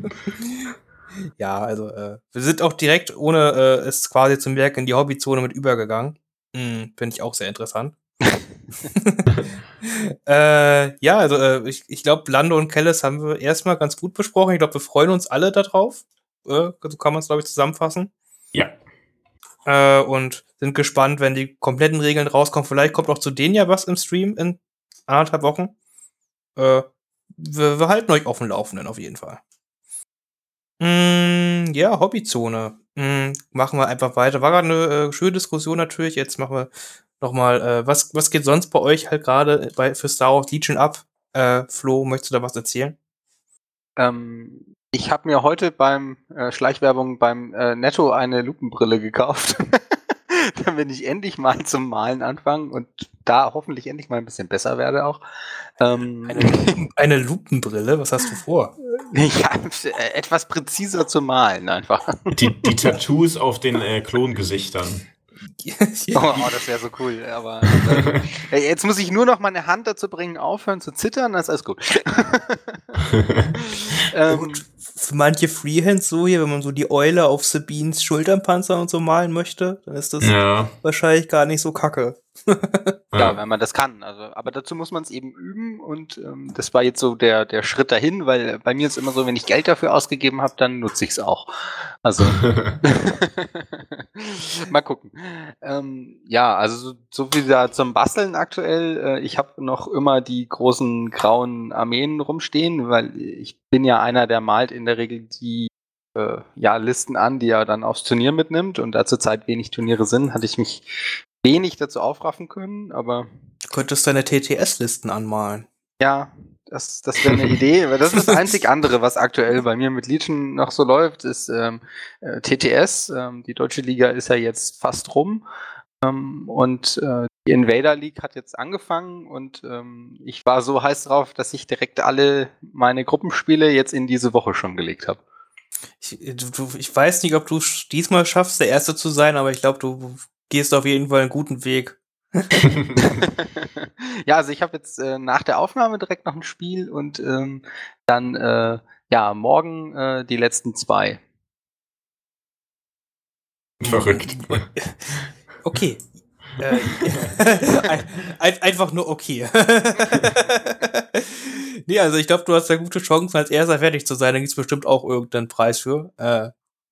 Ja, also äh, wir sind auch direkt, ohne äh, es quasi zu merken, in die Hobbyzone mit übergegangen. Hm, Finde ich auch sehr interessant. (laughs) äh, ja, also äh, ich, ich glaube, Lando und Kellis haben wir erstmal ganz gut besprochen. Ich glaube, wir freuen uns alle darauf. Äh, so kann man es, glaube ich, zusammenfassen. ja. Äh, und sind gespannt, wenn die kompletten Regeln rauskommen. Vielleicht kommt auch zu denen ja was im Stream in anderthalb Wochen. Äh, wir, wir halten euch auf dem Laufenden auf jeden Fall. Mm, ja, Hobbyzone. Mm, machen wir einfach weiter. War gerade eine äh, schöne Diskussion natürlich. Jetzt machen wir noch mal, äh, was, was geht sonst bei euch halt gerade für Star Wars Legion ab? Äh, Flo, möchtest du da was erzählen? Ähm, ich habe mir heute beim äh, Schleichwerbung beim äh, Netto eine Lupenbrille gekauft. (laughs) damit ich endlich mal zum Malen anfange und da hoffentlich endlich mal ein bisschen besser werde auch. Ähm, Eine, eine Lupenbrille? Was hast du vor? (laughs) ja, äh, etwas präziser zu malen einfach. Die, die Tattoos auf den äh, Klongesichtern. (laughs) Oh, oh das wäre so cool. Aber äh, jetzt muss ich nur noch meine Hand dazu bringen, aufhören zu zittern, dann ist alles gut. (laughs) ähm, Gut, für manche Freehands so hier, wenn man so die Eule auf Sabines Schulternpanzer und so malen möchte, dann ist das ja. wahrscheinlich gar nicht so kacke. Ja, wenn man das kann. Also, aber dazu muss man es eben üben und ähm, das war jetzt so der, der Schritt dahin, weil bei mir ist immer so, wenn ich Geld dafür ausgegeben habe, dann nutze ich es auch. Also (laughs) (laughs) Mal gucken. Ähm, ja, also so, viel da zum Basteln aktuell. Äh, ich habe noch immer die großen grauen Armeen rumstehen, weil ich bin ja einer, der malt in der Regel die äh, ja, Listen an, die er dann aufs Turnier mitnimmt. Und da zurzeit wenig Turniere sind, hatte ich mich wenig dazu aufraffen können, aber. Du könntest deine TTS-Listen anmalen. Ja, das, das wäre eine Idee, weil (laughs) das ist das einzig andere, was aktuell bei mir mit Legion noch so läuft, ist ähm, äh, TTS. Ähm, die deutsche Liga ist ja jetzt fast rum. Ähm, und äh, die Invader League hat jetzt angefangen und ähm, ich war so heiß drauf, dass ich direkt alle meine Gruppenspiele jetzt in diese Woche schon gelegt habe. Ich, du, ich weiß nicht, ob du diesmal schaffst, der Erste zu sein, aber ich glaube, du gehst auf jeden Fall einen guten Weg. (laughs) ja, also ich habe jetzt äh, nach der Aufnahme direkt noch ein Spiel und ähm, dann äh, ja morgen äh, die letzten zwei. Verrückt. (laughs) Okay. Äh, (laughs) ein, einfach nur okay. nee, also ich glaube, du hast ja gute Chancen, als erster fertig zu sein. Da gibt es bestimmt auch irgendeinen Preis für.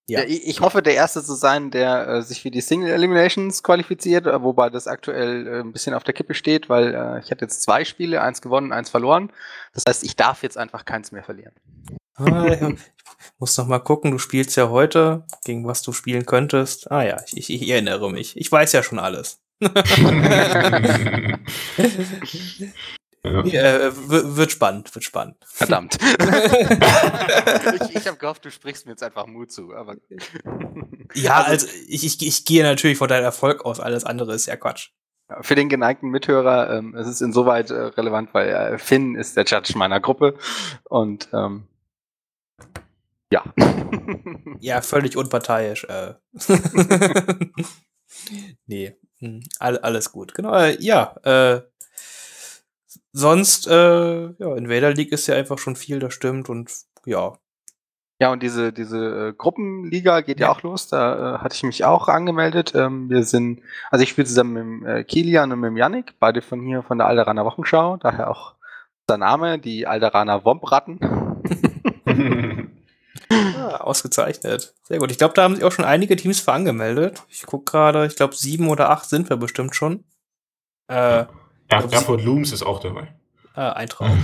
Ja. ja ich, hoffe, der Erste zu sein, der äh, sich für die Single Eliminations qualifiziert, äh, wobei das aktuell äh, ein bisschen auf der Kippe steht, weil äh, ich hatte jetzt zwei Spiele, eins gewonnen, eins verloren. Das heißt, ich darf jetzt einfach keins mehr verlieren. Ah, ich muss noch mal gucken, du spielst ja heute, gegen was du spielen könntest. Ah ja, ich, ich erinnere mich. Ich weiß ja schon alles. (laughs) (laughs) Ja. Äh, wird spannend, wird spannend. Verdammt. (laughs) ich ich habe gehofft, du sprichst mir jetzt einfach Mut zu. Aber (laughs) ja, also, also ich, ich, ich gehe natürlich von deinem Erfolg aus. Alles andere ist ja Quatsch. Für den geneigten Mithörer, ähm, es ist insoweit äh, relevant, weil äh, Finn ist der Judge meiner Gruppe und ähm, ja. (laughs) ja, völlig unparteiisch. Äh. nee, hm, all, alles gut. Genau, äh, ja, äh, sonst, äh, ja, Invader League ist ja einfach schon viel, das stimmt und ja. Ja, und diese, diese äh, Gruppenliga geht ja. ja auch los. Da äh, hatte ich mich auch angemeldet. Ähm, wir sind, also ich spiele zusammen mit äh, Kilian und mit Yannick, beide von hier von der Alderaner Wochenschau. Daher auch der Name, die Alderaner Wompratten. (laughs) ah, ausgezeichnet. Sehr gut. Ich glaube, da haben sich auch schon einige Teams für angemeldet. Ich gucke gerade, ich glaube, sieben oder acht sind wir bestimmt schon. Äh, ja, Erfurt Looms ist auch dabei. Ah, ein Traum.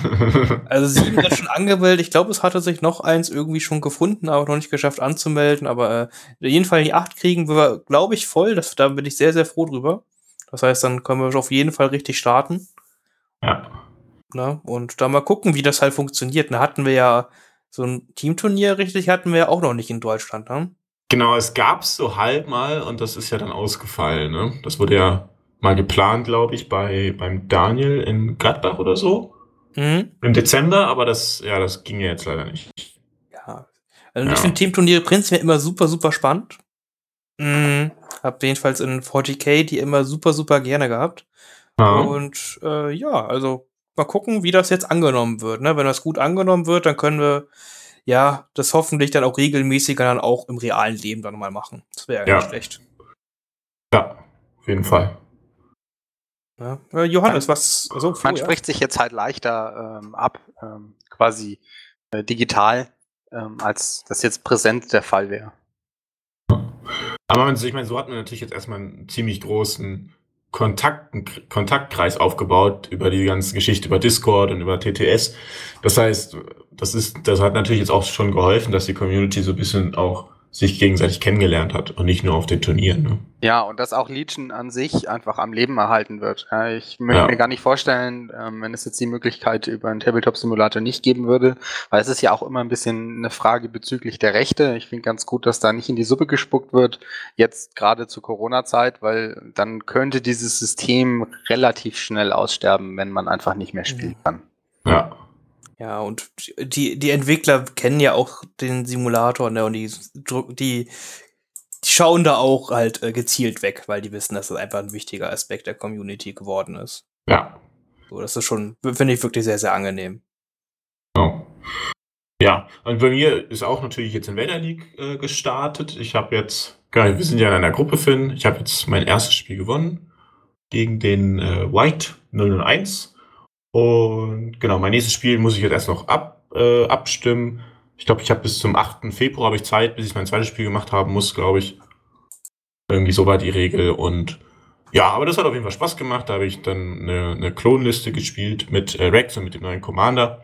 also sieben wird schon angemeldet. Ich glaube, es hatte sich noch eins irgendwie schon gefunden, aber noch nicht geschafft anzumelden. Aber äh, jeden Fall die acht kriegen wir, glaube ich, voll. Das, da bin ich sehr, sehr froh drüber. Das heißt, dann können wir auf jeden Fall richtig starten. Ja. Na, und da mal gucken, wie das halt funktioniert. Da hatten wir ja so ein Teamturnier richtig, hatten wir ja auch noch nicht in Deutschland, ne? Genau, es gab's so halb mal und das ist ja dann ausgefallen, ne? Das wurde ja mal geplant, glaube ich, bei, beim Daniel in Gladbach oder so. Mhm. Im Dezember, aber das, ja, das ging ja jetzt leider nicht. Ja. Also ja. ich finde Teamturniere prinzipiell immer super, super spannend. Mhm. Hab jedenfalls in 40k die immer super, super gerne gehabt. Ja. Und äh, ja, also mal gucken, wie das jetzt angenommen wird. Ne? Wenn das gut angenommen wird, dann können wir ja das hoffentlich dann auch regelmäßiger dann auch im realen Leben dann mal machen. Das wäre ja nicht schlecht. Ja, auf jeden Fall. Ja. Äh, Johannes, was? Also, Man ja. spricht sich jetzt halt leichter ähm, ab, ähm, quasi äh, digital, ähm, als das jetzt präsent der Fall wäre. Aber ich meine, so hat man natürlich jetzt erstmal einen ziemlich großen Kontakt, Kontaktkreis aufgebaut über die ganze Geschichte über Discord und über TTS. Das heißt, das ist, das hat natürlich jetzt auch schon geholfen, dass die Community so ein bisschen auch sich gegenseitig kennengelernt hat und nicht nur auf den Turnieren. Ne? Ja, und dass auch Legion an sich einfach am Leben erhalten wird. Ich möchte ja. mir gar nicht vorstellen, ähm, wenn es jetzt die Möglichkeit über einen Tabletop-Simulator nicht geben würde, weil es ist ja auch immer ein bisschen eine Frage bezüglich der Rechte. Ich finde ganz gut, dass da nicht in die Suppe gespuckt wird, jetzt gerade zur Corona-Zeit, weil dann könnte dieses System relativ schnell aussterben, wenn man einfach nicht mehr spielen kann. Ja. Ja, und die, die Entwickler kennen ja auch den Simulator, ne, und die, die, die schauen da auch halt äh, gezielt weg, weil die wissen, dass das einfach ein wichtiger Aspekt der Community geworden ist. Ja. So, das ist schon, finde ich wirklich sehr, sehr angenehm. Oh. Ja, und bei mir ist auch natürlich jetzt in Invader League äh, gestartet. Ich habe jetzt, geil, wir sind ja in einer Gruppe, Finn. Ich habe jetzt mein erstes Spiel gewonnen gegen den äh, White 001. Und genau, mein nächstes Spiel muss ich jetzt erst noch ab, äh, abstimmen. Ich glaube, ich habe bis zum 8. Februar habe ich Zeit, bis ich mein zweites Spiel gemacht haben muss, glaube ich. Irgendwie so war die Regel und ja, aber das hat auf jeden Fall Spaß gemacht. Da habe ich dann eine, eine Klonliste gespielt mit äh, Rex und mit dem neuen Commander.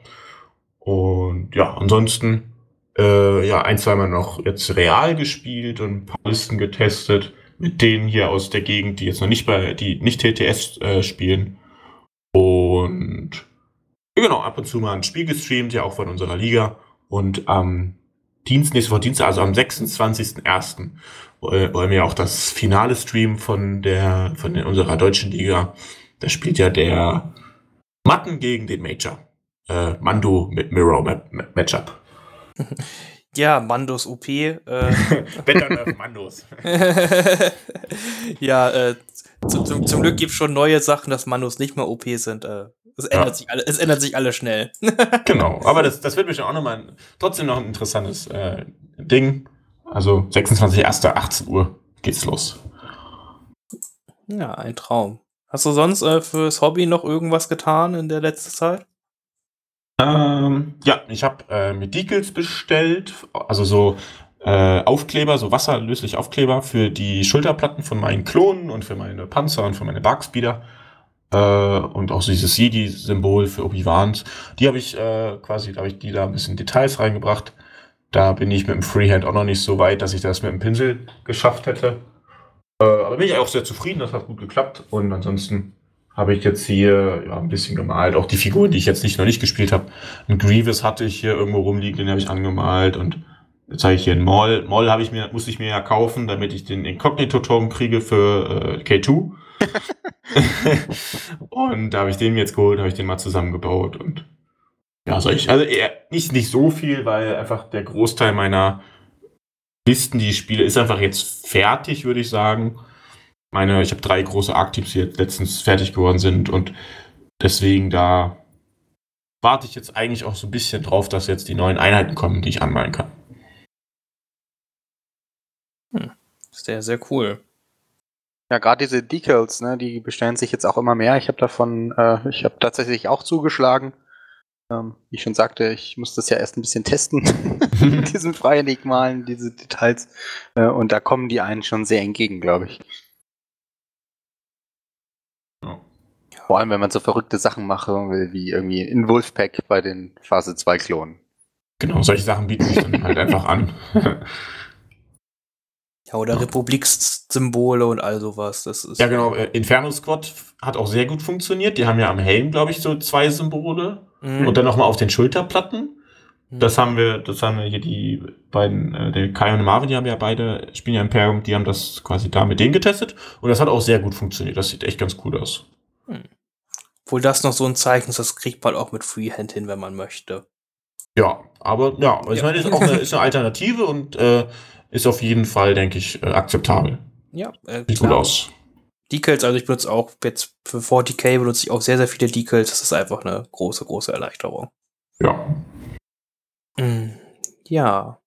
Und ja, ansonsten äh, ja ein, zweimal noch jetzt real gespielt und ein paar Listen getestet mit denen hier aus der Gegend, die jetzt noch nicht bei, die nicht TTS äh, spielen. Und genau, ab und zu mal ein Spiel gestreamt, ja auch von unserer Liga. Und am Dienst, nächste Woche Dienstag, also am 26.01. wollen wir auch das Finale streamen von der, von unserer deutschen Liga. Da spielt ja der Matten gegen den Major. Äh, Mando mit Mirror Matchup. (laughs) Ja, Mandos OP. Äh. (laughs) Better Mandos. (laughs) ja, äh, zum, zum, zum Glück gibt es schon neue Sachen, dass Mandos nicht mehr OP sind. Äh, es, ändert ja. sich alle, es ändert sich alles schnell. (laughs) genau, aber das, das wird bestimmt auch nochmal trotzdem noch ein interessantes äh, Ding. Also 26.01. Uhr geht's los. Ja, ein Traum. Hast du sonst äh, fürs Hobby noch irgendwas getan in der letzten Zeit? Ähm, ja, ich habe äh, Medicals bestellt, also so äh, Aufkleber, so wasserlösliche Aufkleber für die Schulterplatten von meinen Klonen und für meine Panzer und für meine Barkspeeder. Äh, und auch so dieses Jedi-Symbol für Obi-Wans. Die habe ich äh, quasi, da habe ich die da ein bisschen Details reingebracht. Da bin ich mit dem Freehand auch noch nicht so weit, dass ich das mit dem Pinsel geschafft hätte. Äh, aber bin ich auch sehr zufrieden, das hat gut geklappt. Und ansonsten habe ich jetzt hier ja, ein bisschen gemalt. Auch die Figuren, die ich jetzt nicht noch nicht gespielt habe. Ein Grievous hatte ich hier irgendwo rumliegen, den habe ich angemalt und jetzt habe ich hier einen Moll. Moll habe ich mir, musste ich mir ja kaufen, damit ich den Inkognito-Turm kriege für äh, K2. (laughs) und da habe ich den jetzt geholt, habe ich den mal zusammengebaut und ja, soll ich, also eher nicht, nicht so viel, weil einfach der Großteil meiner Listen, die ich spiele, ist einfach jetzt fertig, würde ich sagen meine, ich habe drei große Arc-Teams, die jetzt letztens fertig geworden sind und deswegen da warte ich jetzt eigentlich auch so ein bisschen drauf, dass jetzt die neuen Einheiten kommen, die ich anmalen kann. Hm. Sehr, sehr cool. Ja, gerade diese Decals, ne, die bestellen sich jetzt auch immer mehr. Ich habe davon, äh, ich habe tatsächlich auch zugeschlagen. Ähm, wie ich schon sagte, ich muss das ja erst ein bisschen testen, (laughs) (laughs) diesen freien malen, diese Details. Äh, und da kommen die einen schon sehr entgegen, glaube ich. Vor allem, wenn man so verrückte Sachen machen will, wie irgendwie in Wolfpack bei den Phase 2 Klonen. Genau, solche Sachen bieten sich dann halt (laughs) einfach an. Ja, oder ja. Republiksymbole und all sowas. Das ist ja, genau. Inferno Squad hat auch sehr gut funktioniert. Die haben ja am Helm, glaube ich, so zwei Symbole. Mhm. Und dann nochmal auf den Schulterplatten. Mhm. Das haben wir, das haben wir hier die beiden, äh, der Kai und Marvin, die haben ja beide, spielen ja Imperium, die haben das quasi da mit denen getestet. Und das hat auch sehr gut funktioniert. Das sieht echt ganz cool aus. Hm. Obwohl das noch so ein Zeichen ist, das kriegt man auch mit Freehand hin, wenn man möchte. Ja, aber ja, ich ja. meine, ist auch eine, ist eine Alternative und äh, ist auf jeden Fall, denke ich, äh, akzeptabel. Ja, äh, sieht gut aus. Decals, also ich benutze auch jetzt für 40k benutze ich auch sehr, sehr viele Decals. Das ist einfach eine große, große Erleichterung. Ja. Mm, ja.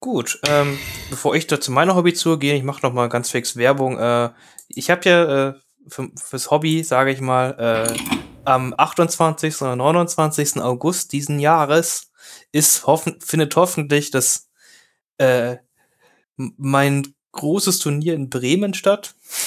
Gut, ähm, bevor ich da zu meiner Hobby zugehe, ich mache noch mal ganz fix Werbung. Äh, ich habe ja äh, für, fürs Hobby, sage ich mal, äh, am 28. oder 29. August diesen Jahres ist hoffen, findet hoffentlich das äh, mein großes Turnier in Bremen statt. (laughs)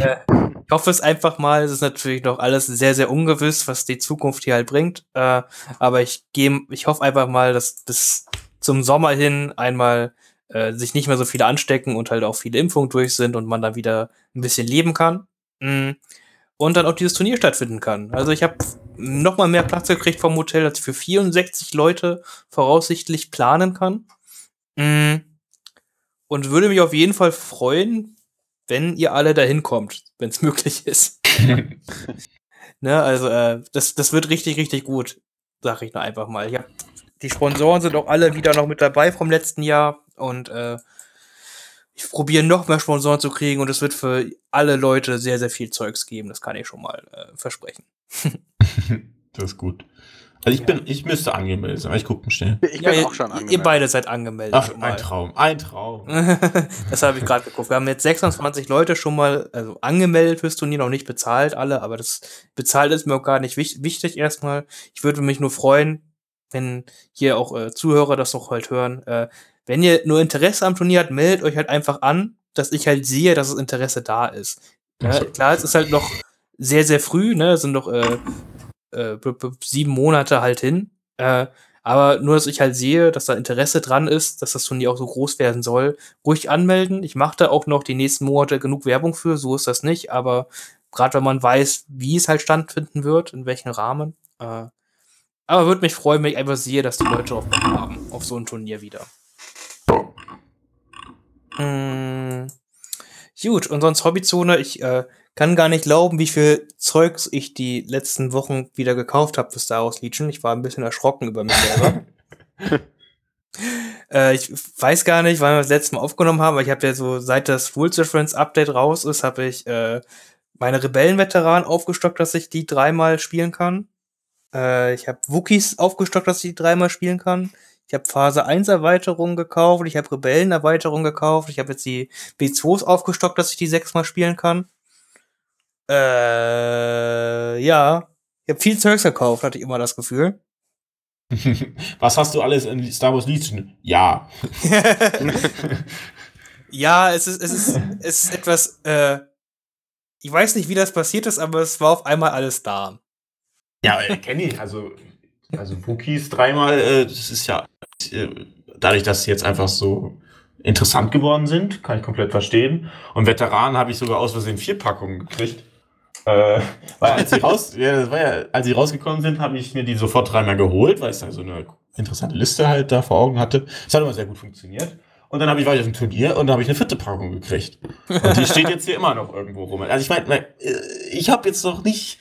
äh, ich hoffe es einfach mal. Es ist natürlich noch alles sehr, sehr ungewiss, was die Zukunft hier halt bringt. Äh, aber ich gehe, ich hoffe einfach mal, dass bis zum Sommer hin einmal äh, sich nicht mehr so viele anstecken und halt auch viele Impfungen durch sind und man dann wieder ein bisschen leben kann. Mm. Und dann auch dieses Turnier stattfinden kann. Also ich habe noch mal mehr Platz gekriegt vom Hotel, als ich für 64 Leute voraussichtlich planen kann. Mm. Und würde mich auf jeden Fall freuen, wenn ihr alle dahin kommt, wenn es (laughs) möglich ist. (laughs) ne, also äh, das, das wird richtig, richtig gut, sag ich nur einfach mal. Ja, die Sponsoren sind auch alle wieder noch mit dabei vom letzten Jahr und äh, ich probiere noch mehr Sponsoren zu kriegen und es wird für alle Leute sehr, sehr viel Zeugs geben. Das kann ich schon mal äh, versprechen. (laughs) das ist gut. Also ich bin, ich müsste angemeldet sein, aber ich gucke mal schnell. Ich bin ja, auch schon angemeldet. Ihr beide seid angemeldet. Ach, ein Traum, ein Traum. (laughs) das habe ich gerade geguckt. Wir haben jetzt 26 Leute schon mal also angemeldet fürs Turnier, noch nicht bezahlt alle, aber das bezahlt ist mir auch gar nicht wichtig erstmal. Ich würde mich nur freuen, wenn hier auch äh, Zuhörer das noch halt hören, äh, wenn ihr nur Interesse am Turnier habt, meldet euch halt einfach an, dass ich halt sehe, dass das Interesse da ist. Ja, klar, es ist halt noch sehr, sehr früh, ne? Es sind noch äh, äh, sieben Monate halt hin. Äh, aber nur, dass ich halt sehe, dass da Interesse dran ist, dass das Turnier auch so groß werden soll, ruhig anmelden. Ich mache da auch noch die nächsten Monate genug Werbung für, so ist das nicht, aber gerade wenn man weiß, wie es halt stattfinden wird, in welchem Rahmen. Äh, aber würde mich freuen, wenn ich einfach sehe, dass die Leute auch haben auf so ein Turnier wieder. Mm, gut, und sonst Hobbyzone. Ich äh, kann gar nicht glauben, wie viel Zeugs ich die letzten Wochen wieder gekauft habe für Star Wars Legion. Ich war ein bisschen erschrocken über mich selber. (laughs) äh, ich weiß gar nicht, wann wir das letzte Mal aufgenommen haben, aber ich habe ja so, seit das Rules Reference Update raus ist, habe ich äh, meine Rebellenveteranen aufgestockt, dass ich die dreimal spielen kann. Äh, ich habe Wookies aufgestockt, dass ich die dreimal spielen kann. Ich habe Phase 1 Erweiterung gekauft, ich habe Rebellenerweiterung gekauft, ich habe jetzt die B2s aufgestockt, dass ich die sechsmal spielen kann. Äh, ja. Ich habe viel Zeugs gekauft, hatte ich immer das Gefühl. (laughs) Was hast du alles in Star Wars Legion? Ja. (laughs) ja, es ist, es ist, es ist etwas, äh, ich weiß nicht, wie das passiert ist, aber es war auf einmal alles da. Ja, äh, kenne ich. Also, also Wookies dreimal, äh, das ist ja äh, dadurch, dass sie jetzt einfach so interessant geworden sind, kann ich komplett verstehen. Und Veteranen habe ich sogar aus Versehen vier Packungen gekriegt. Äh, weil als sie raus, ja, ja, als sie rausgekommen sind, habe ich mir die sofort dreimal geholt, weil es da so eine interessante Liste halt da vor Augen hatte. Es hat immer sehr gut funktioniert. Und dann habe ich war ich auf dem Turnier und da habe ich eine vierte Packung gekriegt. Und die steht jetzt hier immer noch irgendwo rum. Also ich meine, ich habe jetzt noch nicht,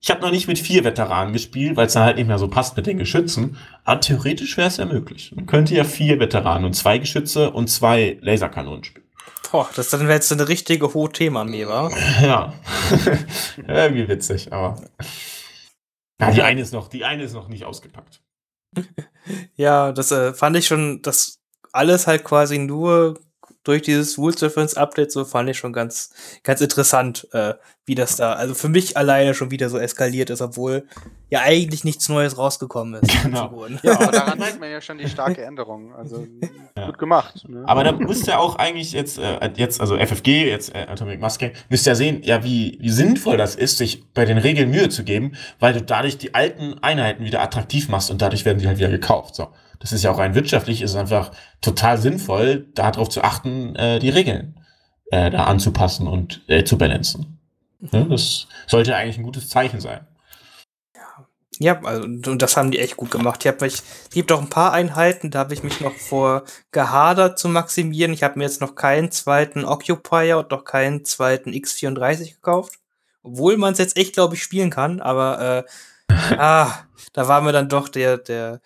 ich habe noch nicht mit vier Veteranen gespielt, weil es dann halt nicht mehr so passt mit den Geschützen. Aber theoretisch wäre es ja möglich. Man könnte ja vier Veteranen und zwei Geschütze und zwei Laserkanonen spielen. Boah, das dann wäre jetzt eine richtige hohe Thema, mir, wa? (laughs) Ja. Irgendwie witzig, aber. Ja, die eine ist noch, die eine ist noch nicht ausgepackt. (laughs) Ja, das äh, fand ich schon, das alles halt quasi nur durch dieses Rules Reference Update so fand ich schon ganz, ganz interessant, äh, wie das da, also für mich alleine schon wieder so eskaliert ist, obwohl ja eigentlich nichts Neues rausgekommen ist. Genau. Ja, aber (laughs) daran sieht man ja schon die starke Änderung. Also Ja. gut gemacht. Ne? Aber da müsst ihr auch eigentlich jetzt, äh, jetzt also FFG, jetzt äh, Atomic Mass Game, müsst ihr sehen, ja, wie, wie sinnvoll das ist, sich bei den Regeln Mühe zu geben, weil du dadurch die alten Einheiten wieder attraktiv machst und dadurch werden sie halt wieder gekauft. So. Das ist ja auch rein wirtschaftlich, ist einfach total sinnvoll, darauf zu achten, äh, die Regeln äh, da anzupassen und äh, zu balancen. Ja, das sollte eigentlich ein gutes Zeichen sein. Ja, also, und das haben die echt gut gemacht. Ich hab mich, es gibt auch ein paar Einheiten, da habe ich mich noch vor gehadert zu maximieren. Ich habe mir jetzt noch keinen zweiten Occupier und noch keinen zweiten X34 gekauft. Obwohl man es jetzt echt, glaube ich, spielen kann, aber äh, (laughs) ah, da war mir dann doch der, der,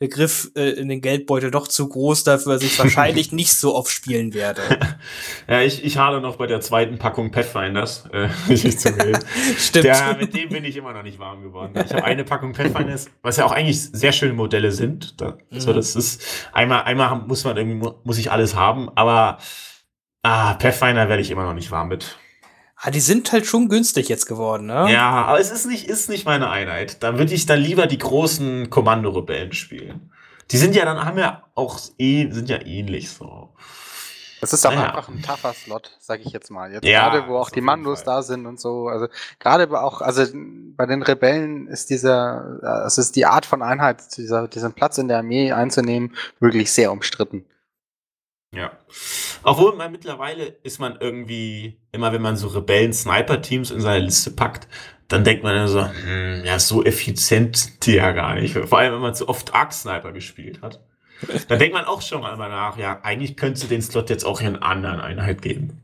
der Griff äh, in den Geldbeutel doch zu groß dafür, dass ich wahrscheinlich (laughs) nicht so oft spielen werde. (laughs) Ja, ich, ich hadere noch bei der zweiten Packung Pathfinders, äh, (laughs) ich zugeben. Stimmt. Ja, mit dem bin ich immer noch nicht warm geworden. Ich habe eine Packung Pathfinders, was ja auch eigentlich sehr schöne Modelle sind. Da, so, Mhm. das ist einmal, einmal muss man irgendwie mu- muss ich alles haben, aber ah, Pathfinder werde ich immer noch nicht warm mit. Ah, die sind halt schon günstig jetzt geworden, ne? Ja, aber es ist nicht, ist nicht meine Einheit. Da würde ich dann lieber die großen Kommandorebellen spielen. Die sind ja dann, haben ja auch eh, sind ja ähnlich so. Das ist auch Naja. einfach ein tougher Slot, sag ich jetzt mal. Jetzt Ja, gerade, wo auch die Mandos da sind und so. Also gerade auch, also bei den Rebellen ist dieser, äh, es ist die Art von Einheit, dieser, diesen Platz in der Armee einzunehmen, wirklich sehr umstritten. Ja. Obwohl man mittlerweile ist man irgendwie, immer wenn man so Rebellen-Sniper-Teams in seine Liste packt, dann denkt man so, hm, ja, so effizient sind die ja gar nicht. Vor allem, wenn man zu oft Arc-Sniper gespielt hat. (laughs) Dann denkt man auch schon mal nach, ja, eigentlich könntest du den Slot jetzt auch in einer anderen Einheit geben.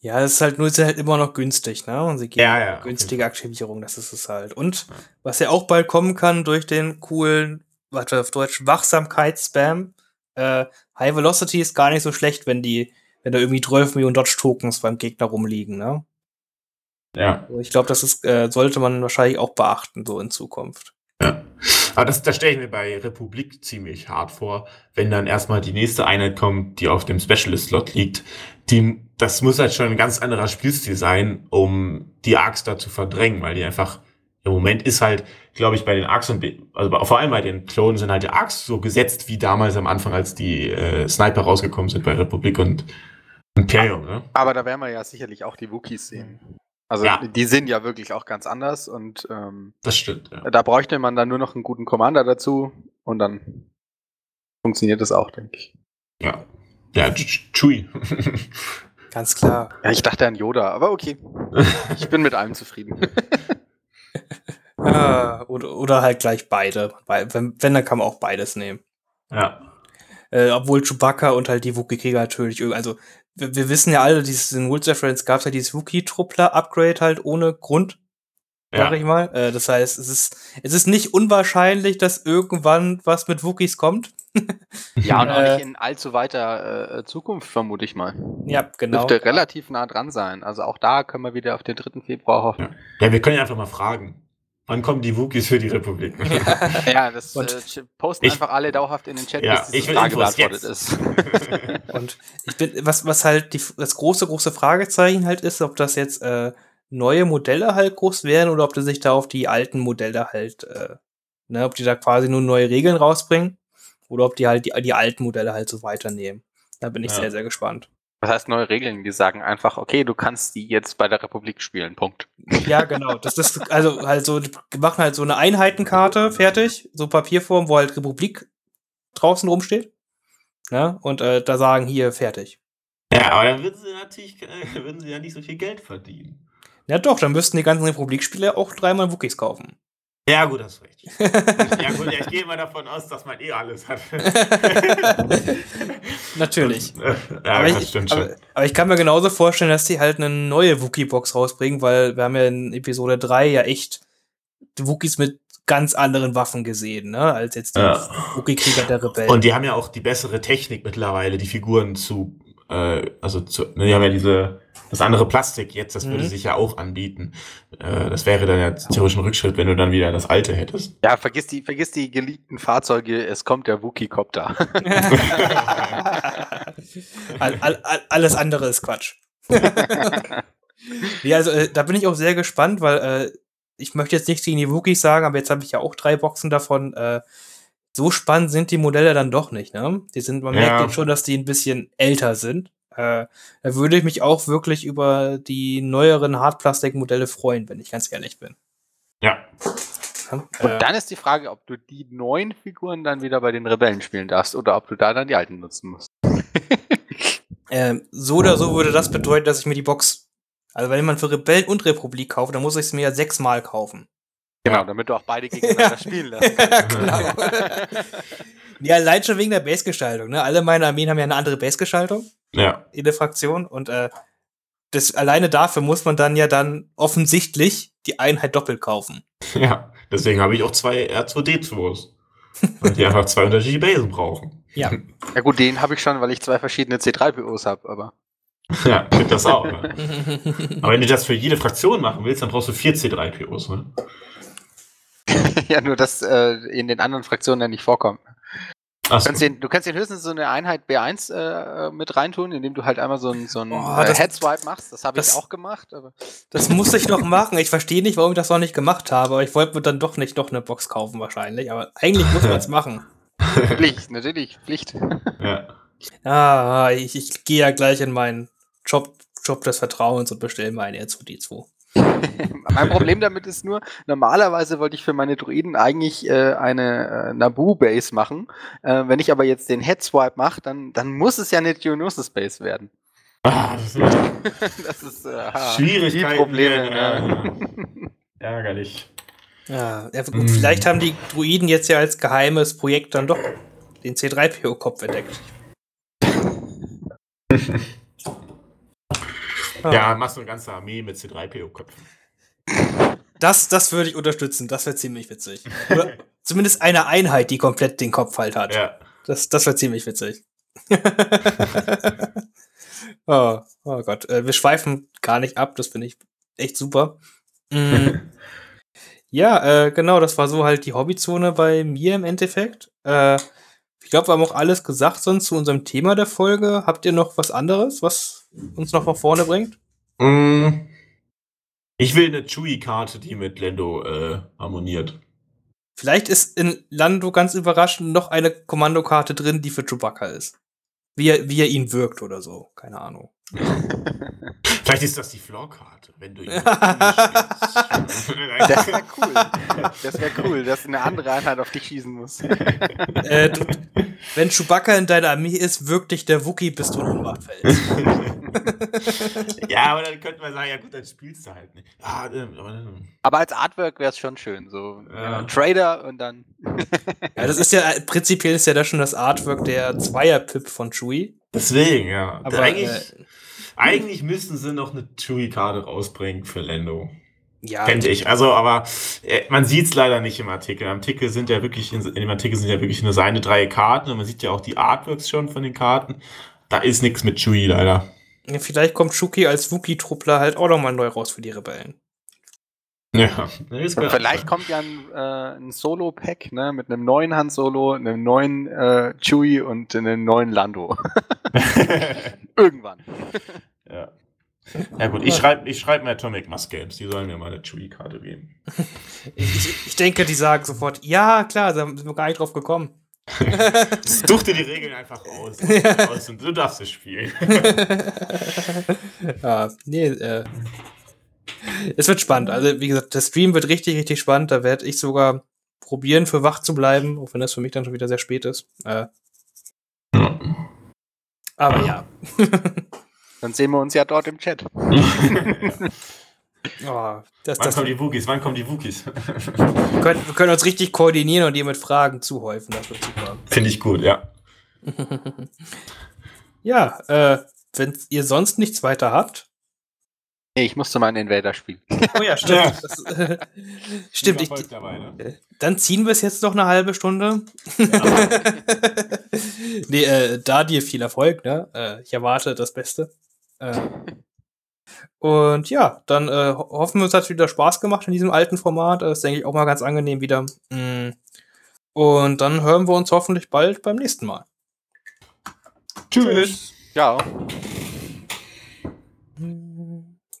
Ja, es ist halt nur ist halt immer noch günstig, ne? Und sie geben Ja, ja, günstige Aktivierung, das ist es halt. Und was ja auch bald kommen kann durch den coolen, warte auf Deutsch, Wachsamkeitsspam, äh, High Velocity ist gar nicht so schlecht, wenn die, wenn da irgendwie 12 Millionen Dodge-Tokens beim Gegner rumliegen, ne? Ja. Also ich glaube, das ist, äh, sollte man wahrscheinlich auch beachten, so in Zukunft. Aber das, das stelle ich mir bei Republik ziemlich hart vor, wenn dann erstmal die nächste Einheit kommt, die auf dem Specialist-Slot liegt. Die, das muss halt schon ein ganz anderer Spielstil sein, um die Arcs da zu verdrängen, weil die einfach im Moment ist halt, glaube ich, bei den Arcs und also vor allem bei den Klonen sind halt die Arcs so gesetzt wie damals am Anfang, als die äh, Sniper rausgekommen sind bei Republik und Imperium. Ne? Aber da werden wir ja sicherlich auch die Wookies sehen. Also Ja. die sind ja wirklich auch ganz anders und ähm, Das stimmt. Ja. da bräuchte man dann nur noch einen guten Commander dazu und dann funktioniert das auch, denke ich. Ja, ja Ch- Chewie. Ganz klar. Ja, ich dachte an Yoda, aber okay. (laughs) Ich bin mit allem zufrieden. (laughs) (laughs) Ah, oder, oder halt gleich beide. Weil, wenn, wenn, dann kann man auch beides nehmen. ja. Äh, obwohl Chewbacca und halt die Wookiee-Krieger natürlich, also wir, wir wissen ja alle, dieses, in World Reference gab es ja dieses Wookiee-Truppler-Upgrade halt ohne Grund, sag Ja. ich mal. Äh, das heißt, es ist, es ist nicht unwahrscheinlich, dass irgendwann was mit Wookies kommt. (laughs) Ja, und auch Äh, nicht in allzu weiter äh, Zukunft, vermute ich mal. Ja, genau. Dürfte relativ nah dran sein. Also auch da können wir wieder auf den 3. Februar hoffen. ja, wir können ja einfach mal fragen. Wann kommen die Wookies für die Republik? (laughs) Ja, das Und äh, posten ich- einfach alle dauerhaft in den Chat, Ja, bis will Frage beantwortet ist. (laughs) Und ich bin, was, was halt die, das große, große Fragezeichen halt ist, ob das jetzt äh, neue Modelle halt groß werden oder ob die sich da auf die alten Modelle halt, äh, ne, ob die da quasi nur neue Regeln rausbringen oder ob die halt die, die alten Modelle halt so weiternehmen. Da bin ich Ja. sehr, sehr gespannt. Was heißt neue Regeln? Die sagen einfach, okay, du kannst die jetzt bei der Republik spielen. Punkt. Ja, genau. Das ist also halt so, die machen halt so eine Einheitenkarte fertig, so Papierform, wo halt Republik draußen rumsteht. Ja, und äh, da sagen hier fertig. ja, aber dann würden sie natürlich äh, würden sie ja nicht so viel Geld verdienen. Ja doch, dann müssten die ganzen Republikspieler auch dreimal Wookies kaufen. Ja, gut, hast recht. (laughs) ja, gut, ja, ich gehe mal davon aus, dass man eh alles hat. (laughs) Natürlich. ja, aber, das ich, stimmt schon. aber, aber ich kann mir genauso vorstellen, dass die halt eine neue Wookie-Box rausbringen, weil wir haben ja in Episode 3 ja echt Wookies mit ganz anderen Waffen gesehen, ne, als jetzt die Ja. Wookie-Krieger der Rebellen. Und die haben ja auch die bessere Technik mittlerweile, die Figuren zu, äh, also zu, ne, die haben ja diese, das andere Plastik jetzt, das würde Mhm. sich ja auch anbieten. Äh, das wäre dann ja theoretisch ein Rückschritt, wenn du dann wieder das alte hättest. Ja, vergiss die, vergiss die geliebten Fahrzeuge, es kommt der Wookie-Copter. (laughs) all, all, all, alles andere ist Quatsch. (laughs) ja, also äh, da bin ich auch sehr gespannt, weil äh, ich möchte jetzt nicht gegen die Wookies sagen, aber jetzt habe ich ja auch drei Boxen davon. Äh, so spannend sind die Modelle dann doch nicht, ne? Die sind, man Ja. merkt jetzt schon, dass die ein bisschen älter sind. Äh, da würde ich mich auch wirklich über die neueren Hartplastikmodelle freuen, wenn ich ganz ehrlich bin. Ja. Und äh, dann ist die Frage, ob du die neuen Figuren dann wieder bei den Rebellen spielen darfst oder ob du da dann die alten nutzen musst. (laughs) (laughs) Ähm, so oder so würde das bedeuten, dass ich mir die Box, also wenn man für Rebellen und Republik kauft, dann muss ich es mir ja sechsmal kaufen. Genau, damit du auch beide gegeneinander spielen lassen kannst. (laughs) genau. ja, allein schon wegen der Base-Gestaltung. Ne? Alle meine Armeen haben ja eine andere Base-Gestaltung Ja. in der Fraktion und äh, das, alleine dafür muss man dann ja dann offensichtlich die Einheit doppelt kaufen. Ja. Deswegen habe ich auch zwei R2D2s. Weil die einfach zwei unterschiedliche Basen brauchen. Ja. Ja gut, den habe ich schon, weil ich zwei verschiedene C3POs habe, aber. (laughs) Ja, gibt das auch. Ne? (laughs) Aber wenn du das für jede Fraktion machen willst, dann brauchst du vier C3POs. Ne? (laughs) ja, nur dass äh, in den anderen Fraktionen ja nicht vorkommt. Du kannst, den, du kannst den höchstens so eine Einheit B1 äh, mit reintun, indem du halt einmal so einen so einen, Oh, äh, Headswipe machst. Das habe ich auch gemacht. Aber Das muss ich noch machen. Ich verstehe nicht, warum ich das noch nicht gemacht habe, aber ich wollte mir dann doch nicht noch eine Box kaufen wahrscheinlich. Aber eigentlich muss man es machen. (laughs) Pflicht, natürlich, Pflicht. Ja. Ah, ich, ich gehe ja gleich in meinen Job, Job des Vertrauens und bestelle meine R2D2. (laughs) mein Problem damit ist nur, normalerweise wollte ich für meine Druiden eigentlich äh, eine äh, Naboo-Base machen. Äh, wenn ich aber jetzt den Headswipe mache, dann, dann muss es ja eine Geonosis-Base werden. Ah, das ist (laughs) das ist äh, ha, Schwierigkeiten. Die Probleme. Ja. Ja. (laughs) Ärgerlich. Ja, ja gut, Mm. vielleicht haben die Druiden jetzt ja als geheimes Projekt dann doch den C3PO-Kopf entdeckt. Ah. Ja, machst du eine ganze Armee mit C3PO-Köpfen. Das, das würde ich unterstützen, das wäre ziemlich witzig. Oder zumindest eine Einheit, die komplett den Kopf halt hat. Ja. Das, das wäre ziemlich witzig. (laughs) oh, oh Gott, äh, wir schweifen gar nicht ab, das finde ich echt super. Mm. (laughs) ja, äh, genau, das war so halt die Hobbyzone bei mir im Endeffekt. Äh, ich glaube, wir haben auch alles gesagt sonst zu unserem Thema der Folge. Habt ihr noch was anderes, was uns noch nach vorne bringt? Mm. Ich will eine Chewie-Karte, die mit Lando äh, harmoniert. Vielleicht ist in Lando ganz überraschend noch eine Kommandokarte drin, die für Chewbacca ist. Wie er, wie er ihn wirkt oder so. Keine Ahnung. Vielleicht ist das die Floor-Karte, wenn du (laughs) ihn Das wäre cool. Das wäre cool, dass eine andere Einheit auf dich schießen muss. äh, du, wenn Chewbacca in deiner Armee ist, wirkt dich der Wookie, bis du fällst. (laughs) ja, aber dann könnte man sagen, ja gut, dann spielst du halt nicht. Ja, ähm, aber, ähm, Aber als Artwork wäre es schon schön. So Ja. ein Trader und dann. Ja, das ist ja, prinzipiell ist ja das schon das Artwork der Zweier-Pip von Chewie. deswegen, ja. Aber, eigentlich, äh, eigentlich müssten sie noch eine Chewie-Karte rausbringen für Lando. Ja, Fände ich. Also, aber äh, man sieht es leider nicht im Artikel. Im Artikel sind ja wirklich, in, in dem Artikel sind ja wirklich nur seine drei Karten und man sieht ja auch die Artworks schon von den Karten. Da ist nichts mit Chewie leider. Ja, vielleicht kommt Shuki als Wookie-Truppler halt auch nochmal neu raus für die Rebellen. Ja. Vielleicht kommt ja ein, äh, ein Solo-Pack, ne, mit einem neuen Han Solo, einem neuen äh, Chewie und einem neuen Lando. (laughs) Irgendwann. Ja. Ja gut, ich schreibe ich schreib mir Atomic Mass Games, die sollen mir mal eine Chewie-Karte geben. Ich, ich denke, die sagen sofort, ja, klar, da sind wir gar nicht drauf gekommen. (laughs) Such dir die Regeln einfach aus, aus (laughs) und du darfst es spielen. (laughs) ja, nee, äh. Es wird spannend. Also, wie gesagt, der Stream wird richtig, richtig spannend. Da werde ich sogar probieren, für wach zu bleiben, auch wenn das für mich dann schon wieder sehr spät ist. Äh, aber ja. Dann sehen wir uns ja dort im Chat. (laughs) Oh, das, Wann das, kommen wir, die Wookies? Wann kommen die Wookies? können, wir können uns richtig koordinieren und dir mit Fragen zuhäufen. Das wird super. Finde ich gut, ja. (laughs) ja, äh, wenn ihr sonst nichts weiter habt. Nee, ich musste meinen Invader spielen. Oh ja, stimmt. Ja. Das, äh, (laughs) stimmt, ich, dabei, ne? Dann ziehen wir es jetzt noch eine halbe Stunde. nee, äh, da dir viel Erfolg, ne? Äh, ich erwarte das Beste. Äh, und ja, dann äh, ho- hoffen wir, es hat wieder Spaß gemacht in diesem alten Format. Das ist, denke ich, auch mal ganz angenehm wieder. Mm. Und dann hören wir uns hoffentlich bald beim nächsten Mal. Tschüss. Ja.